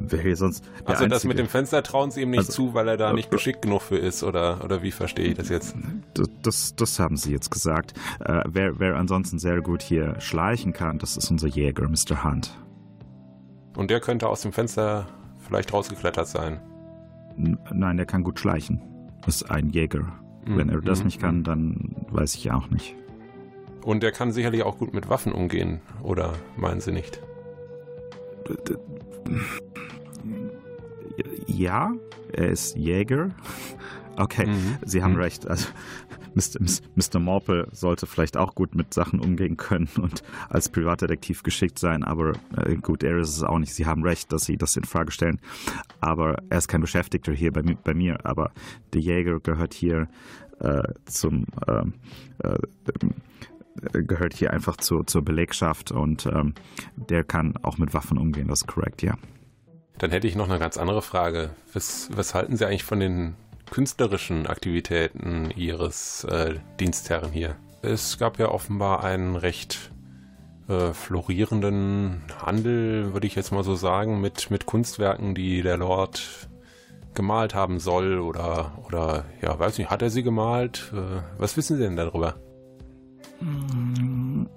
wer hier sonst. Also das mit dem Fenster trauen sie ihm nicht also, zu, weil er da nicht geschickt genug für ist, oder, oder wie verstehe ich das jetzt? Das, das, das haben sie jetzt gesagt. Äh, wer, wer ansonsten sehr gut hier schleichen kann, das ist unser Jäger, Mr. Hunt. Und der könnte aus dem Fenster vielleicht rausgeklettert sein. Nein, der kann gut schleichen. Das ist ein Jäger. Mhm. Wenn er das mhm. nicht kann, mhm. dann weiß ich auch nicht. Und er kann sicherlich auch gut mit Waffen umgehen, oder meinen Sie nicht? Ja, er ist Jäger. Okay, mhm. Sie haben mhm. recht. Also Mr. Mr. Morpel sollte vielleicht auch gut mit Sachen umgehen können und als Privatdetektiv geschickt sein, aber äh, gut, er ist es auch nicht. Sie haben recht, dass Sie das in Frage stellen. Aber er ist kein Beschäftigter hier bei, bei mir, aber der Jäger gehört hier äh, zum ähm, äh, gehört hier einfach zu, zur Belegschaft und ähm, der kann auch mit Waffen umgehen, das ist korrekt, ja. Dann hätte ich noch eine ganz andere Frage. Was, was halten Sie eigentlich von den künstlerischen Aktivitäten Ihres äh, Dienstherren hier? Es gab ja offenbar einen recht äh, florierenden Handel, würde ich jetzt mal so sagen, mit, mit Kunstwerken, die der Lord gemalt haben soll oder, oder ja, weiß nicht, hat er sie gemalt? Äh, was wissen Sie denn darüber? Hm,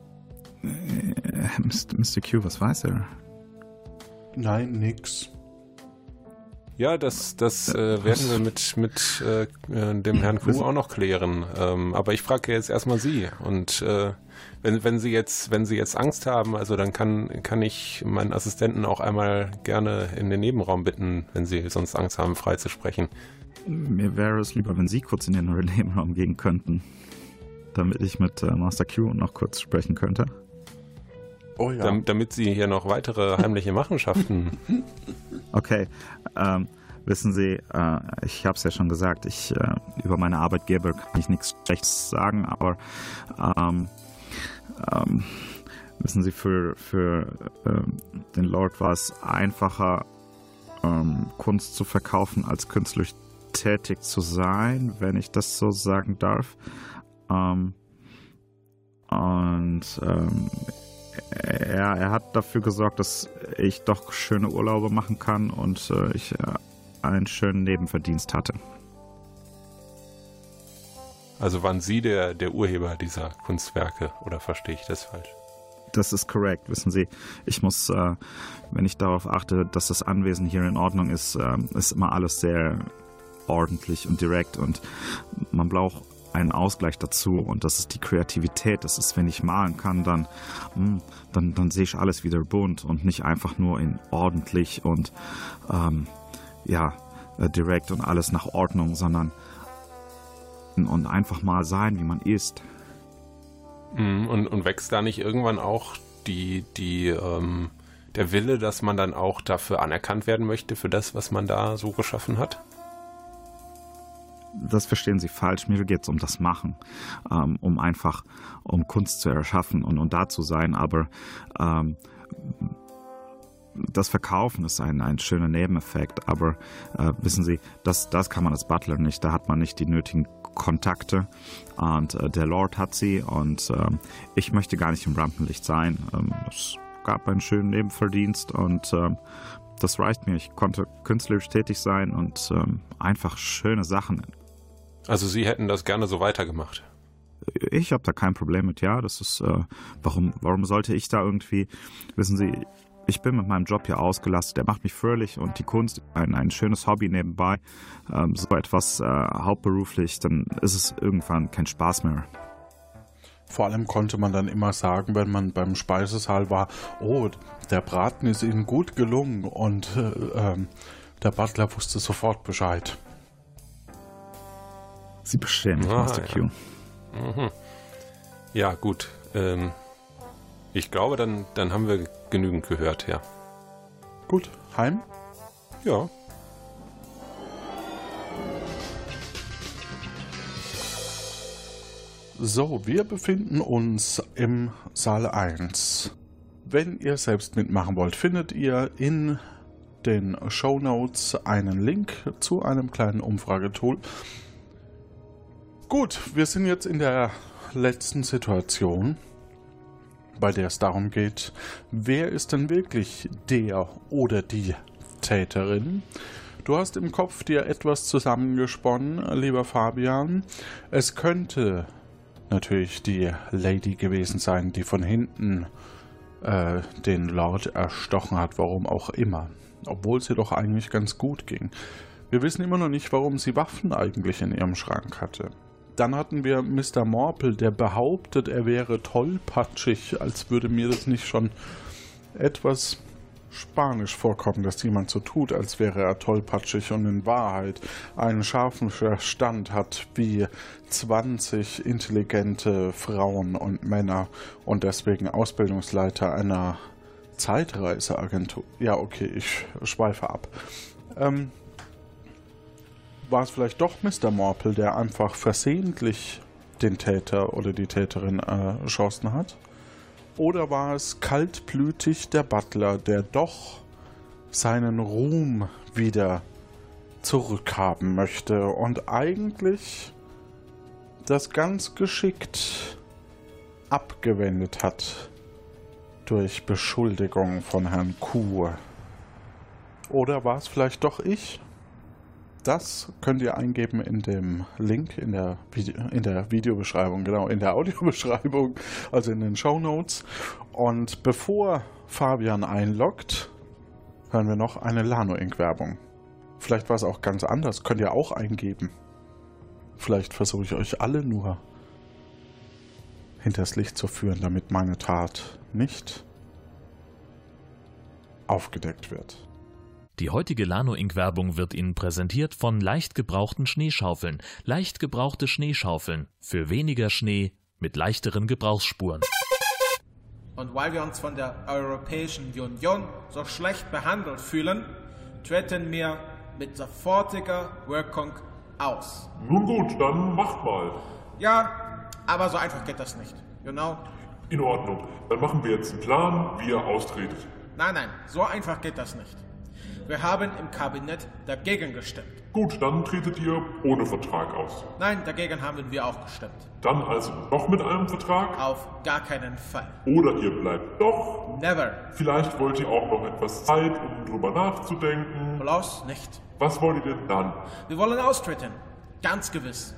äh, Mr. Q, was weiß er? Nein, nix. Ja, das, das äh, werden wir mit, mit äh, dem Herrn Q auch noch klären. Ähm, aber ich frage jetzt erstmal Sie. Und äh, wenn, wenn Sie jetzt, wenn Sie jetzt Angst haben, also dann kann, kann ich meinen Assistenten auch einmal gerne in den Nebenraum bitten, wenn Sie sonst Angst haben, frei zu sprechen. Mir wäre es lieber, wenn Sie kurz in den Nebenraum gehen könnten, damit ich mit äh, Master Q noch kurz sprechen könnte. Oh ja. Dam damit sie hier noch weitere heimliche Machenschaften. Okay. Ähm, wissen Sie, äh, ich habe es ja schon gesagt, ich äh, über meine Arbeitgeber kann ich nichts Schlechtes sagen, aber ähm, ähm, wissen Sie, für, für ähm, den Lord war es einfacher, ähm, Kunst zu verkaufen, als künstlerisch tätig zu sein, wenn ich das so sagen darf. Ähm, und ähm, er, er hat dafür gesorgt, dass ich doch schöne Urlaube machen kann und äh, ich äh, einen schönen Nebenverdienst hatte. Also waren Sie der, der Urheber dieser Kunstwerke oder verstehe ich das falsch? Das ist korrekt, wissen Sie. Ich muss, äh, wenn ich darauf achte, dass das Anwesen hier in Ordnung ist, äh, ist immer alles sehr ordentlich und direkt und man braucht einen Ausgleich dazu und das ist die Kreativität. Das ist, wenn ich malen kann, dann, hm, dann, dann sehe ich alles wieder bunt und nicht einfach nur in ordentlich und ähm, ja, äh, direkt und alles nach Ordnung, sondern und einfach mal sein, wie man ist. Mhm, und, und wächst da nicht irgendwann auch die, die, ähm, der Wille, dass man dann auch dafür anerkannt werden möchte, für das, was man da so geschaffen hat? Das verstehen Sie falsch. Mir geht es um das Machen, ähm, um einfach, um Kunst zu erschaffen und, und da zu sein. Aber ähm, das Verkaufen ist ein, ein schöner Nebeneffekt. Aber äh, wissen Sie, das, das kann man als Butler nicht. Da hat man nicht die nötigen Kontakte und äh, der Lord hat sie und äh, ich möchte gar nicht im Rampenlicht sein. Ähm, es gab einen schönen Nebenverdienst und ähm, das reicht mir. Ich konnte künstlerisch tätig sein und ähm, einfach schöne Sachen also Sie hätten das gerne so weitergemacht? Ich habe da kein Problem mit, ja. Das ist, äh, warum, warum sollte ich da irgendwie, wissen Sie, ich bin mit meinem Job hier ausgelastet, der macht mich fröhlich und die Kunst ein, ein schönes Hobby nebenbei, ähm, so etwas äh, hauptberuflich, dann ist es irgendwann kein Spaß mehr. Vor allem konnte man dann immer sagen, wenn man beim Speisesaal war, oh, der Braten ist Ihnen gut gelungen und äh, ähm, der Butler wusste sofort Bescheid. Sie mich, ah, Master ja. Q. Mhm. Ja, gut. Ähm, ich glaube, dann, dann haben wir genügend gehört, ja. Gut, heim? Ja. So, wir befinden uns im Saal 1. Wenn ihr selbst mitmachen wollt, findet ihr in den Show Notes einen Link zu einem kleinen Umfragetool. Gut, wir sind jetzt in der letzten Situation, bei der es darum geht, wer ist denn wirklich der oder die Täterin? Du hast im Kopf dir etwas zusammengesponnen, lieber Fabian. Es könnte natürlich die Lady gewesen sein, die von hinten äh, den Lord erstochen hat, warum auch immer. Obwohl sie doch eigentlich ganz gut ging. Wir wissen immer noch nicht, warum sie Waffen eigentlich in ihrem Schrank hatte. Dann hatten wir Mr. Morple, der behauptet, er wäre tollpatschig, als würde mir das nicht schon etwas spanisch vorkommen, dass jemand so tut, als wäre er tollpatschig und in Wahrheit einen scharfen Verstand hat wie 20 intelligente Frauen und Männer und deswegen Ausbildungsleiter einer Zeitreiseagentur. Ja, okay, ich schweife ab. Ähm, war es vielleicht doch Mr. Morple, der einfach versehentlich den Täter oder die Täterin äh, erschossen hat? Oder war es kaltblütig der Butler, der doch seinen Ruhm wieder zurückhaben möchte und eigentlich das ganz geschickt abgewendet hat durch Beschuldigung von Herrn Kuh? Oder war es vielleicht doch ich? Das könnt ihr eingeben in dem Link in der, in der Videobeschreibung, genau, in der Audiobeschreibung, also in den Show Notes. Und bevor Fabian einloggt, hören wir noch eine Lano Inc. Werbung. Vielleicht war es auch ganz anders, könnt ihr auch eingeben. Vielleicht versuche ich euch alle nur hinters Licht zu führen, damit meine Tat nicht aufgedeckt wird. Die heutige Lano Inc. Werbung wird Ihnen präsentiert von leicht gebrauchten Schneeschaufeln. Leicht gebrauchte Schneeschaufeln für weniger Schnee mit leichteren Gebrauchsspuren. Und weil wir uns von der Europäischen Union so schlecht behandelt fühlen, treten wir mit sofortiger Wirkung aus. Nun gut, dann macht mal. Ja, aber so einfach geht das nicht. You know? In Ordnung. Dann machen wir jetzt einen Plan, wie ihr austretet. Nein, nein, so einfach geht das nicht. Wir haben im Kabinett dagegen gestimmt. Gut, dann tretet ihr ohne Vertrag aus. Nein, dagegen haben wir auch gestimmt. Dann also doch mit einem Vertrag? Auf gar keinen Fall. Oder ihr bleibt doch? Never. Vielleicht wollt ihr auch noch etwas Zeit, um drüber nachzudenken. Bloß nicht. Was wollt ihr denn dann? Wir wollen austreten. Ganz gewiss.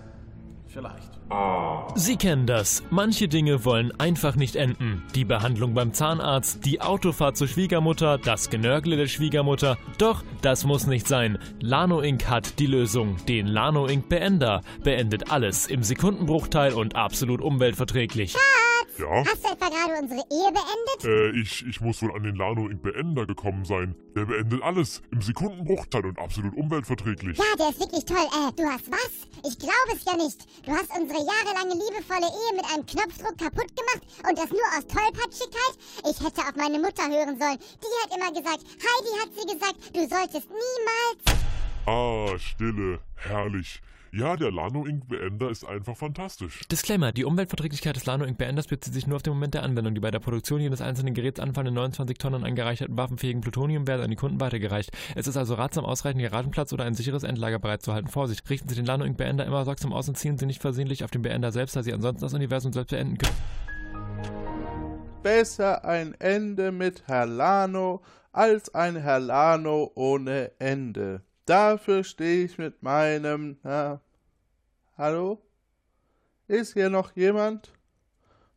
Vielleicht. Sie kennen das. Manche Dinge wollen einfach nicht enden. Die Behandlung beim Zahnarzt, die Autofahrt zur Schwiegermutter, das Genörgle der Schwiegermutter. Doch, das muss nicht sein. Lano Inc. hat die Lösung. Den Lano Inc. Beender. Beendet alles im Sekundenbruchteil und absolut umweltverträglich. Schatz! Ja? Hast du etwa gerade unsere Ehe beendet? Äh, ich, ich muss wohl an den Lano Inc. Beender gekommen sein. Der beendet alles im Sekundenbruchteil und absolut umweltverträglich. Ja, der ist wirklich toll. Äh, du hast was? Ich glaube es ja nicht. Du hast unsere jahrelange liebevolle Ehe mit einem Knopfdruck kaputt gemacht und das nur aus Tollpatschigkeit? Ich hätte auf meine Mutter hören sollen. Die hat immer gesagt, Heidi hat sie gesagt, du solltest niemals... Ah, Stille. Herrlich. Ja, der Lano Inc. Beender ist einfach fantastisch. Disclaimer: Die Umweltverträglichkeit des Lano Inc. Beenders bezieht sich nur auf den Moment der Anwendung. Die bei der Produktion jedes einzelnen Geräts anfallenden 29 Tonnen angereicherten waffenfähigen Plutonium werden an die Kunden weitergereicht. Es ist also ratsam, ausreichend Garagenplatz oder ein sicheres Endlager bereitzuhalten. Vorsicht! Richten Sie den Lano Inc. Beender immer sorgsam aus und ziehen Sie nicht versehentlich auf den Beender selbst, da Sie ansonsten das Universum selbst beenden können. Besser ein Ende mit Herr Lano als ein Herr Lano ohne Ende. Dafür stehe ich mit meinem. Na, hallo? Ist hier noch jemand?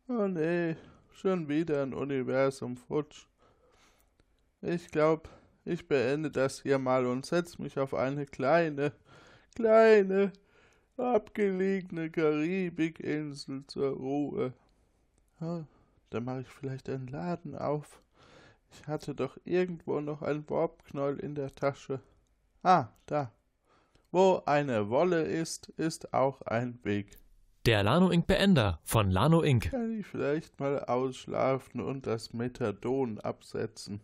Oh nee, schon wieder ein Universum futsch. Ich glaube, ich beende das hier mal und setze mich auf eine kleine, kleine, abgelegene Karibikinsel zur Ruhe. Oh, da mache ich vielleicht einen Laden auf. Ich hatte doch irgendwo noch ein Warpknoll in der Tasche. Ah, da. Wo eine Wolle ist, ist auch ein Weg. Der Lano Inc. Beender von Lano Inc. Kann ich vielleicht mal ausschlafen und das Methadon absetzen?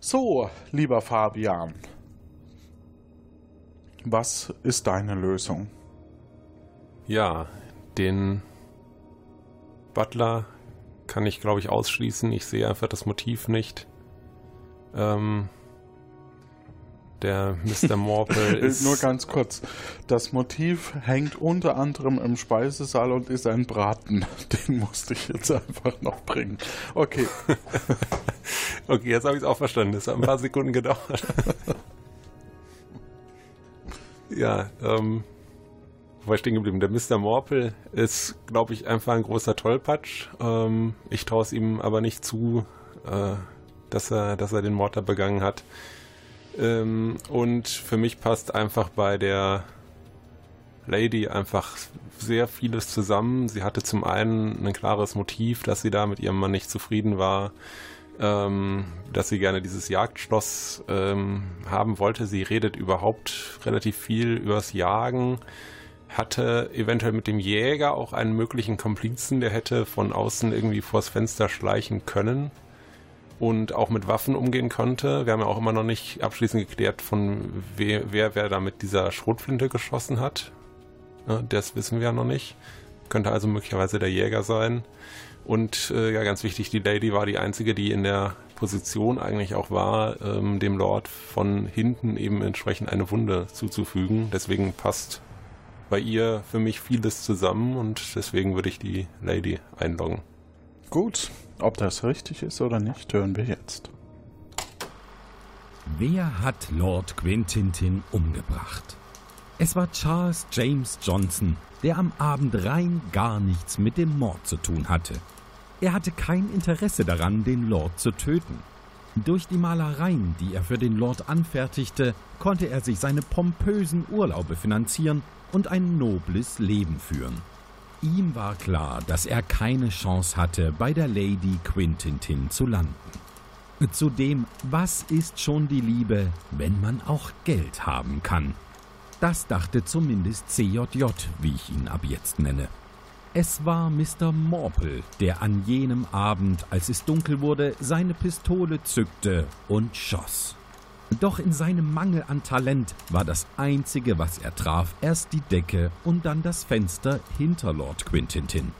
So, lieber Fabian. Was ist deine Lösung? Ja, den Butler kann ich, glaube ich, ausschließen. Ich sehe einfach das Motiv nicht. Ähm, der Mr. Morpel ist. Nur ganz kurz. Das Motiv hängt unter anderem im Speisesaal und ist ein Braten. Den musste ich jetzt einfach noch bringen. Okay. okay, jetzt habe ich es auch verstanden. Das hat ein paar Sekunden gedauert. ja, ähm. Wo war ich stehen geblieben? Der Mr. Morpel ist, glaube ich, einfach ein großer Tollpatsch. Ähm, ich traue es ihm aber nicht zu, äh, dass, er, dass er den Mord da begangen hat. Ähm, und für mich passt einfach bei der Lady einfach sehr vieles zusammen. Sie hatte zum einen ein klares Motiv, dass sie da mit ihrem Mann nicht zufrieden war, ähm, dass sie gerne dieses Jagdschloss ähm, haben wollte. Sie redet überhaupt relativ viel übers Jagen hatte eventuell mit dem Jäger auch einen möglichen Komplizen, der hätte von außen irgendwie vors Fenster schleichen können und auch mit Waffen umgehen konnte. Wir haben ja auch immer noch nicht abschließend geklärt, von wer wer, wer da mit dieser Schrotflinte geschossen hat. Das wissen wir ja noch nicht. Könnte also möglicherweise der Jäger sein. Und äh, ja, ganz wichtig, die Lady war die einzige, die in der Position eigentlich auch war, ähm, dem Lord von hinten eben entsprechend eine Wunde zuzufügen. Deswegen passt bei ihr für mich vieles zusammen und deswegen würde ich die Lady einloggen. Gut, ob das richtig ist oder nicht, hören wir jetzt. Wer hat Lord Quintintin umgebracht? Es war Charles James Johnson, der am Abend rein gar nichts mit dem Mord zu tun hatte. Er hatte kein Interesse daran, den Lord zu töten. Durch die Malereien, die er für den Lord anfertigte, konnte er sich seine pompösen Urlaube finanzieren und ein nobles Leben führen. Ihm war klar, dass er keine Chance hatte, bei der Lady Quintintin zu landen. Zudem, was ist schon die Liebe, wenn man auch Geld haben kann? Das dachte zumindest CJJ, wie ich ihn ab jetzt nenne. Es war Mr. Morpel, der an jenem Abend, als es dunkel wurde, seine Pistole zückte und schoss. Doch in seinem Mangel an Talent war das Einzige, was er traf, erst die Decke und dann das Fenster hinter Lord Quintintin.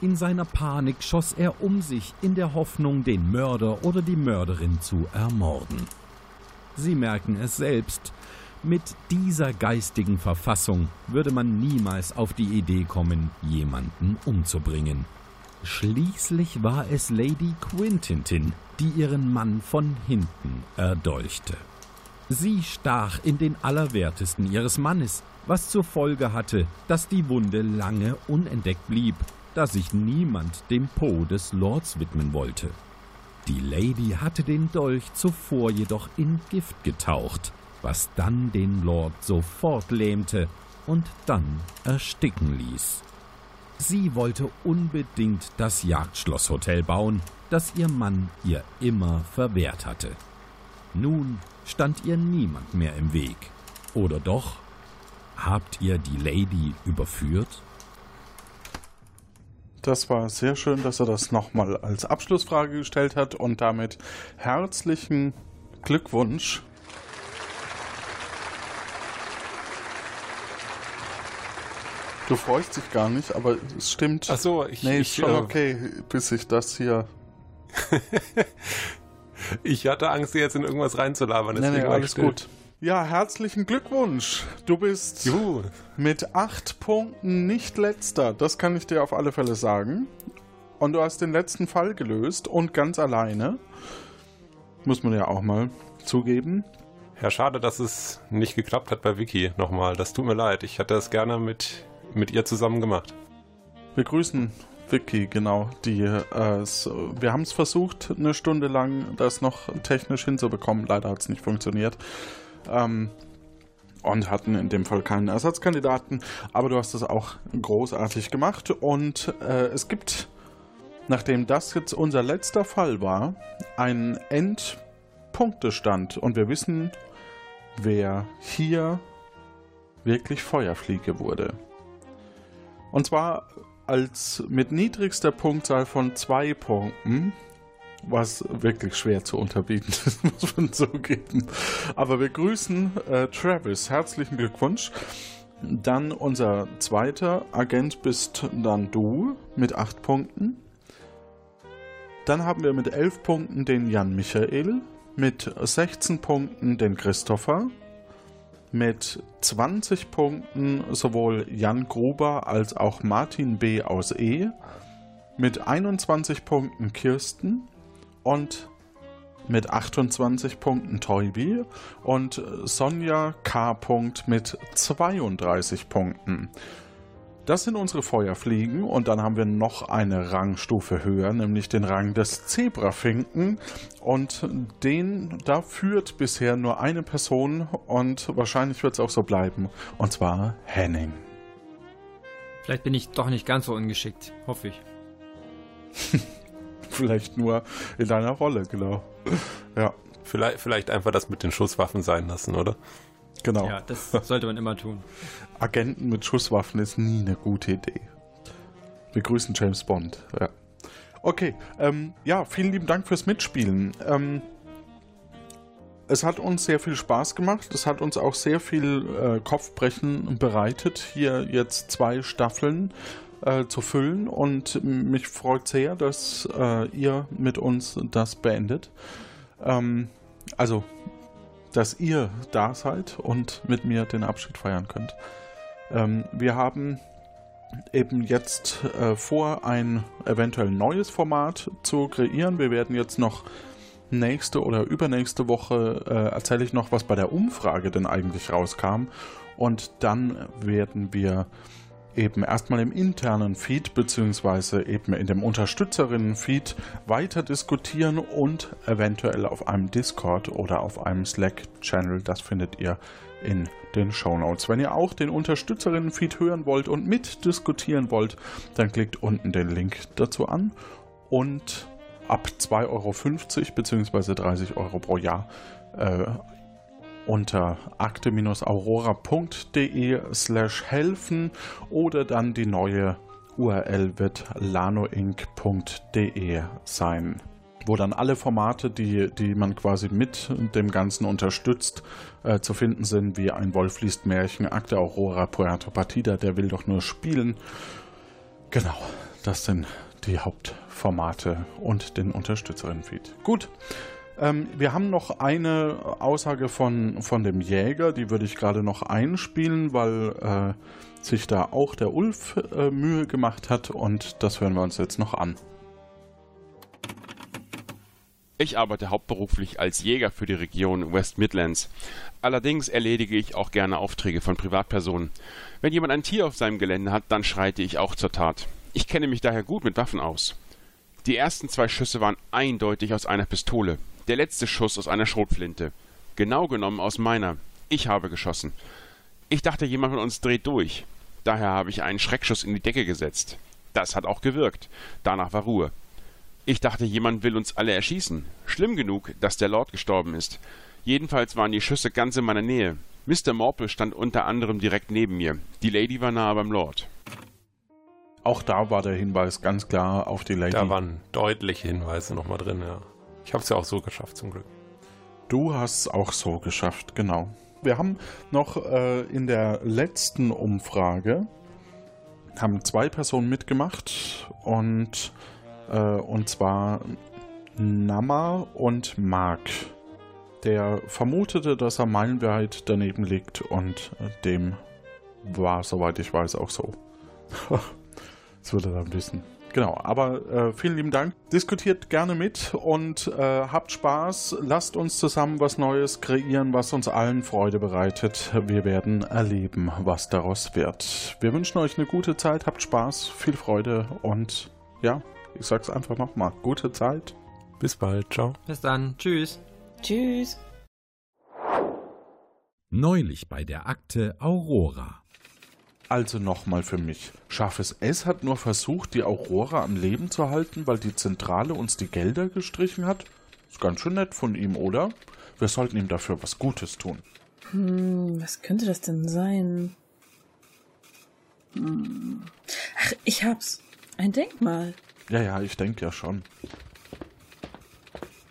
In seiner Panik schoss er um sich in der Hoffnung, den Mörder oder die Mörderin zu ermorden. Sie merken es selbst, mit dieser geistigen Verfassung würde man niemals auf die Idee kommen, jemanden umzubringen. Schließlich war es Lady Quintintin, die ihren Mann von hinten erdolchte. Sie stach in den Allerwertesten ihres Mannes, was zur Folge hatte, dass die Wunde lange unentdeckt blieb, da sich niemand dem Po des Lords widmen wollte. Die Lady hatte den Dolch zuvor jedoch in Gift getaucht, was dann den Lord sofort lähmte und dann ersticken ließ. Sie wollte unbedingt das Jagdschlosshotel bauen, das ihr Mann ihr immer verwehrt hatte. Nun stand ihr niemand mehr im Weg. Oder doch? Habt ihr die Lady überführt? Das war sehr schön, dass er das nochmal als Abschlussfrage gestellt hat und damit herzlichen Glückwunsch. Du freust dich gar nicht, aber es stimmt. Ach so, ich. Nee, ich, ist schon äh, okay, bis ich das hier. ich hatte Angst, sie jetzt in irgendwas reinzulabern. Nee, nee, deswegen war ich alles still. gut. Ja, herzlichen Glückwunsch. Du bist Juhu. mit acht Punkten nicht letzter. Das kann ich dir auf alle Fälle sagen. Und du hast den letzten Fall gelöst und ganz alleine. Muss man ja auch mal zugeben. Ja, schade, dass es nicht geklappt hat bei Vicky nochmal. Das tut mir leid. Ich hätte das gerne mit, mit ihr zusammen gemacht. Wir grüßen Vicky, genau. Die, äh, s- wir haben es versucht, eine Stunde lang das noch technisch hinzubekommen. Leider hat es nicht funktioniert. Ähm, und hatten in dem Fall keinen Ersatzkandidaten. Aber du hast es auch großartig gemacht. Und äh, es gibt, nachdem das jetzt unser letzter Fall war, einen Endpunktestand. Und wir wissen, wer hier wirklich Feuerfliege wurde. Und zwar als mit niedrigster Punktzahl von zwei Punkten, was wirklich schwer zu unterbieten ist, muss man zugeben. Aber wir grüßen äh, Travis. Herzlichen Glückwunsch. Dann unser zweiter Agent bist dann du mit acht Punkten. Dann haben wir mit elf Punkten den Jan Michael, mit 16 Punkten den Christopher, mit 20 Punkten sowohl Jan Gruber als auch Martin B. aus E, mit 21 Punkten Kirsten und mit 28 Punkten Toybi und Sonja K. Mit 32 Punkten. Das sind unsere Feuerfliegen und dann haben wir noch eine Rangstufe höher, nämlich den Rang des Zebrafinken und den, da führt bisher nur eine Person und wahrscheinlich wird es auch so bleiben und zwar Henning. Vielleicht bin ich doch nicht ganz so ungeschickt, hoffe ich. Vielleicht nur in deiner Rolle, genau. Ja. Vielleicht, vielleicht einfach das mit den Schusswaffen sein lassen, oder? Genau. Ja, das sollte man immer tun. Agenten mit Schusswaffen ist nie eine gute Idee. Wir grüßen James Bond. Ja. Okay, ähm, ja, vielen lieben Dank fürs Mitspielen. Ähm, es hat uns sehr viel Spaß gemacht. Es hat uns auch sehr viel äh, Kopfbrechen bereitet, hier jetzt zwei Staffeln äh, zu füllen. Und mich freut sehr, dass äh, ihr mit uns das beendet. Ähm, also, dass ihr da seid und mit mir den Abschied feiern könnt. Ähm, wir haben eben jetzt äh, vor, ein eventuell neues Format zu kreieren. Wir werden jetzt noch nächste oder übernächste Woche äh, erzähle ich noch, was bei der Umfrage denn eigentlich rauskam. Und dann werden wir eben erstmal im internen Feed beziehungsweise eben in dem Unterstützerinnen-Feed weiter diskutieren und eventuell auf einem Discord oder auf einem Slack-Channel. Das findet ihr in den Show Notes. Wenn ihr auch den Unterstützerinnen-Feed hören wollt und mitdiskutieren wollt, dann klickt unten den Link dazu an und ab 2,50 Euro bzw. 30 Euro pro Jahr äh, unter akte-aurora.de slash helfen oder dann die neue URL wird lanoinc.de sein, wo dann alle Formate, die, die man quasi mit dem Ganzen unterstützt, äh, zu finden sind, wie ein Wolf liest Märchen, Akte Aurora, Puerto Partida, der will doch nur spielen. Genau, das sind die Hauptformate und den Unterstützerinnen-Feed. Gut. Ähm, wir haben noch eine Aussage von, von dem Jäger, die würde ich gerade noch einspielen, weil äh, sich da auch der Ulf äh, Mühe gemacht hat und das hören wir uns jetzt noch an. Ich arbeite hauptberuflich als Jäger für die Region West Midlands. Allerdings erledige ich auch gerne Aufträge von Privatpersonen. Wenn jemand ein Tier auf seinem Gelände hat, dann schreite ich auch zur Tat. Ich kenne mich daher gut mit Waffen aus. Die ersten zwei Schüsse waren eindeutig aus einer Pistole, der letzte Schuss aus einer Schrotflinte. Genau genommen aus meiner. Ich habe geschossen. Ich dachte, jemand von uns dreht durch. Daher habe ich einen Schreckschuss in die Decke gesetzt. Das hat auch gewirkt. Danach war Ruhe. Ich dachte, jemand will uns alle erschießen. Schlimm genug, dass der Lord gestorben ist. Jedenfalls waren die Schüsse ganz in meiner Nähe. Mr. Morple stand unter anderem direkt neben mir. Die Lady war nahe beim Lord. Auch da war der Hinweis ganz klar auf die Lady. Da waren deutliche Hinweise nochmal drin, ja. Ich habe es ja auch so geschafft, zum Glück. Du hast es auch so geschafft, genau. Wir haben noch äh, in der letzten Umfrage haben zwei Personen mitgemacht und, äh, und zwar Nama und Mark. Der vermutete, dass er meilenweit daneben liegt und äh, dem war, soweit ich weiß, auch so. das würde er dann wissen. Genau, aber äh, vielen lieben Dank. Diskutiert gerne mit und äh, habt Spaß. Lasst uns zusammen was Neues kreieren, was uns allen Freude bereitet. Wir werden erleben, was daraus wird. Wir wünschen euch eine gute Zeit, habt Spaß, viel Freude und ja, ich sag's einfach nochmal. Gute Zeit. Bis bald. Ciao. Bis dann. Tschüss. Tschüss. Neulich bei der Akte Aurora. Also nochmal für mich. Scharfes S hat nur versucht, die Aurora am Leben zu halten, weil die Zentrale uns die Gelder gestrichen hat? Ist ganz schön nett von ihm, oder? Wir sollten ihm dafür was Gutes tun. Hm, was könnte das denn sein? Hm. Ach, ich hab's. Ein Denkmal. Ja, ja, ich denke ja schon.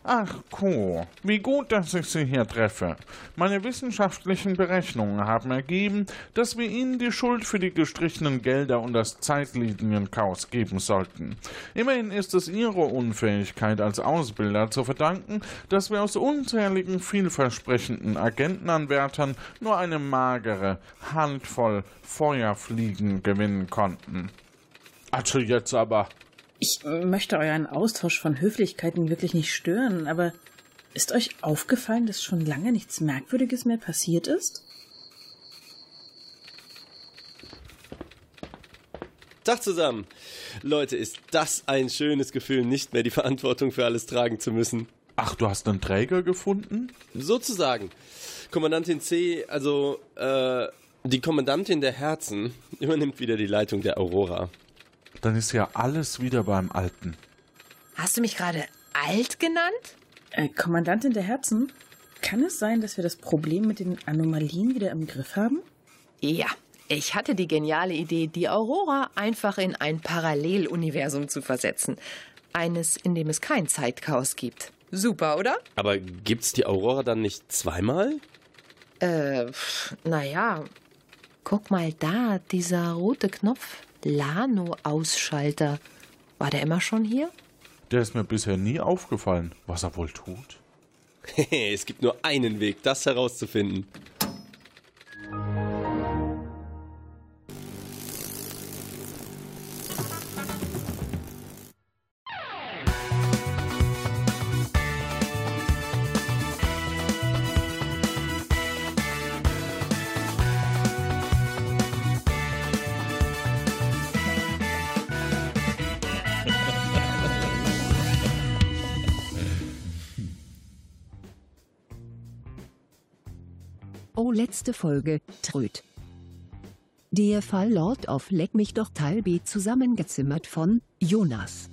Ach, Co, wie gut, dass ich Sie hier treffe. Meine wissenschaftlichen Berechnungen haben ergeben, dass wir Ihnen die Schuld für die gestrichenen Gelder und das Zeitlinienchaos geben sollten. Immerhin ist es Ihre Unfähigkeit als Ausbilder zu verdanken, dass wir aus unzähligen vielversprechenden Agentenanwärtern nur eine magere Handvoll Feuerfliegen gewinnen konnten. Also jetzt aber. Ich möchte euren Austausch von Höflichkeiten wirklich nicht stören, aber ist euch aufgefallen, dass schon lange nichts Merkwürdiges mehr passiert ist? Tag zusammen. Leute, ist das ein schönes Gefühl, nicht mehr die Verantwortung für alles tragen zu müssen. Ach, du hast einen Träger gefunden? Sozusagen. Kommandantin C, also äh, die Kommandantin der Herzen, übernimmt wieder die Leitung der Aurora. Dann ist ja alles wieder beim Alten. Hast du mich gerade alt genannt? Äh, Kommandantin der Herzen, kann es sein, dass wir das Problem mit den Anomalien wieder im Griff haben? Ja, ich hatte die geniale Idee, die Aurora einfach in ein Paralleluniversum zu versetzen. Eines, in dem es kein Zeitchaos gibt. Super, oder? Aber gibt's die Aurora dann nicht zweimal? Äh, naja. Guck mal da, dieser rote Knopf. Lano-Ausschalter. War der immer schon hier? Der ist mir bisher nie aufgefallen, was er wohl tut. es gibt nur einen Weg, das herauszufinden. Letzte Folge, Tröd. Der Fall Lord of Leck mich doch Teil B zusammengezimmert von Jonas.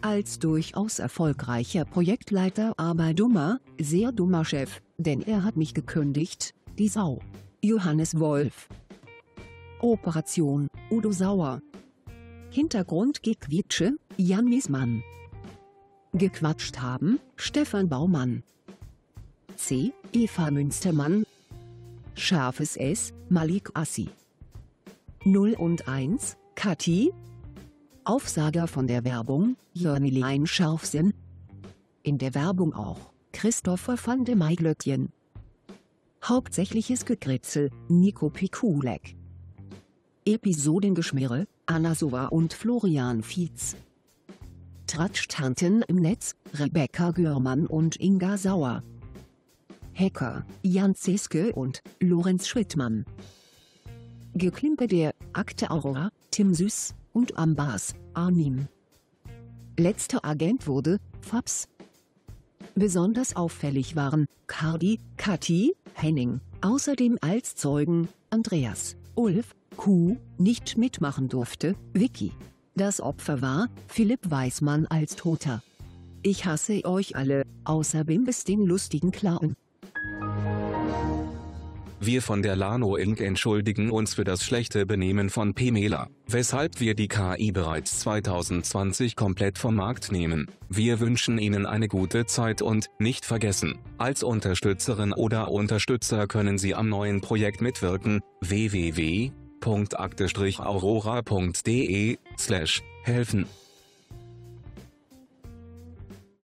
Als durchaus erfolgreicher Projektleiter aber dummer, sehr dummer Chef, denn er hat mich gekündigt, die Sau. Johannes Wolf. Operation, Udo Sauer. Hintergrund Gequitsche, Jan Miesmann. Gequatscht haben, Stefan Baumann. C. Eva Münstermann. Scharfes S. Malik Assi. 0 und 1. Kathi. Aufsager von der Werbung, Jörnilein Scharfsinn. In der Werbung auch, Christopher van de Maiglöckchen. Hauptsächliches Gekritzel, Nico Pikulek. Episodengeschmirre, Anna Sova und Florian Fietz. Tratschtanten im Netz, Rebecca Görmann und Inga Sauer. Hacker, Jan Zeske und Lorenz Schrittmann. Geklimpe der Akte Aurora, Tim Süß und Ambas, Armin. Letzter Agent wurde Fabs. Besonders auffällig waren Cardi, Kathi, Henning, außerdem als Zeugen Andreas, Ulf, Q, nicht mitmachen durfte, Vicky. Das Opfer war Philipp Weismann als Toter. Ich hasse euch alle, außer Bimbis den lustigen Clown. Wir von der Lano Inc. entschuldigen uns für das schlechte Benehmen von Pemela, weshalb wir die KI bereits 2020 komplett vom Markt nehmen. Wir wünschen Ihnen eine gute Zeit und, nicht vergessen, als Unterstützerin oder Unterstützer können Sie am neuen Projekt mitwirken, www.akte-aurora.de, helfen.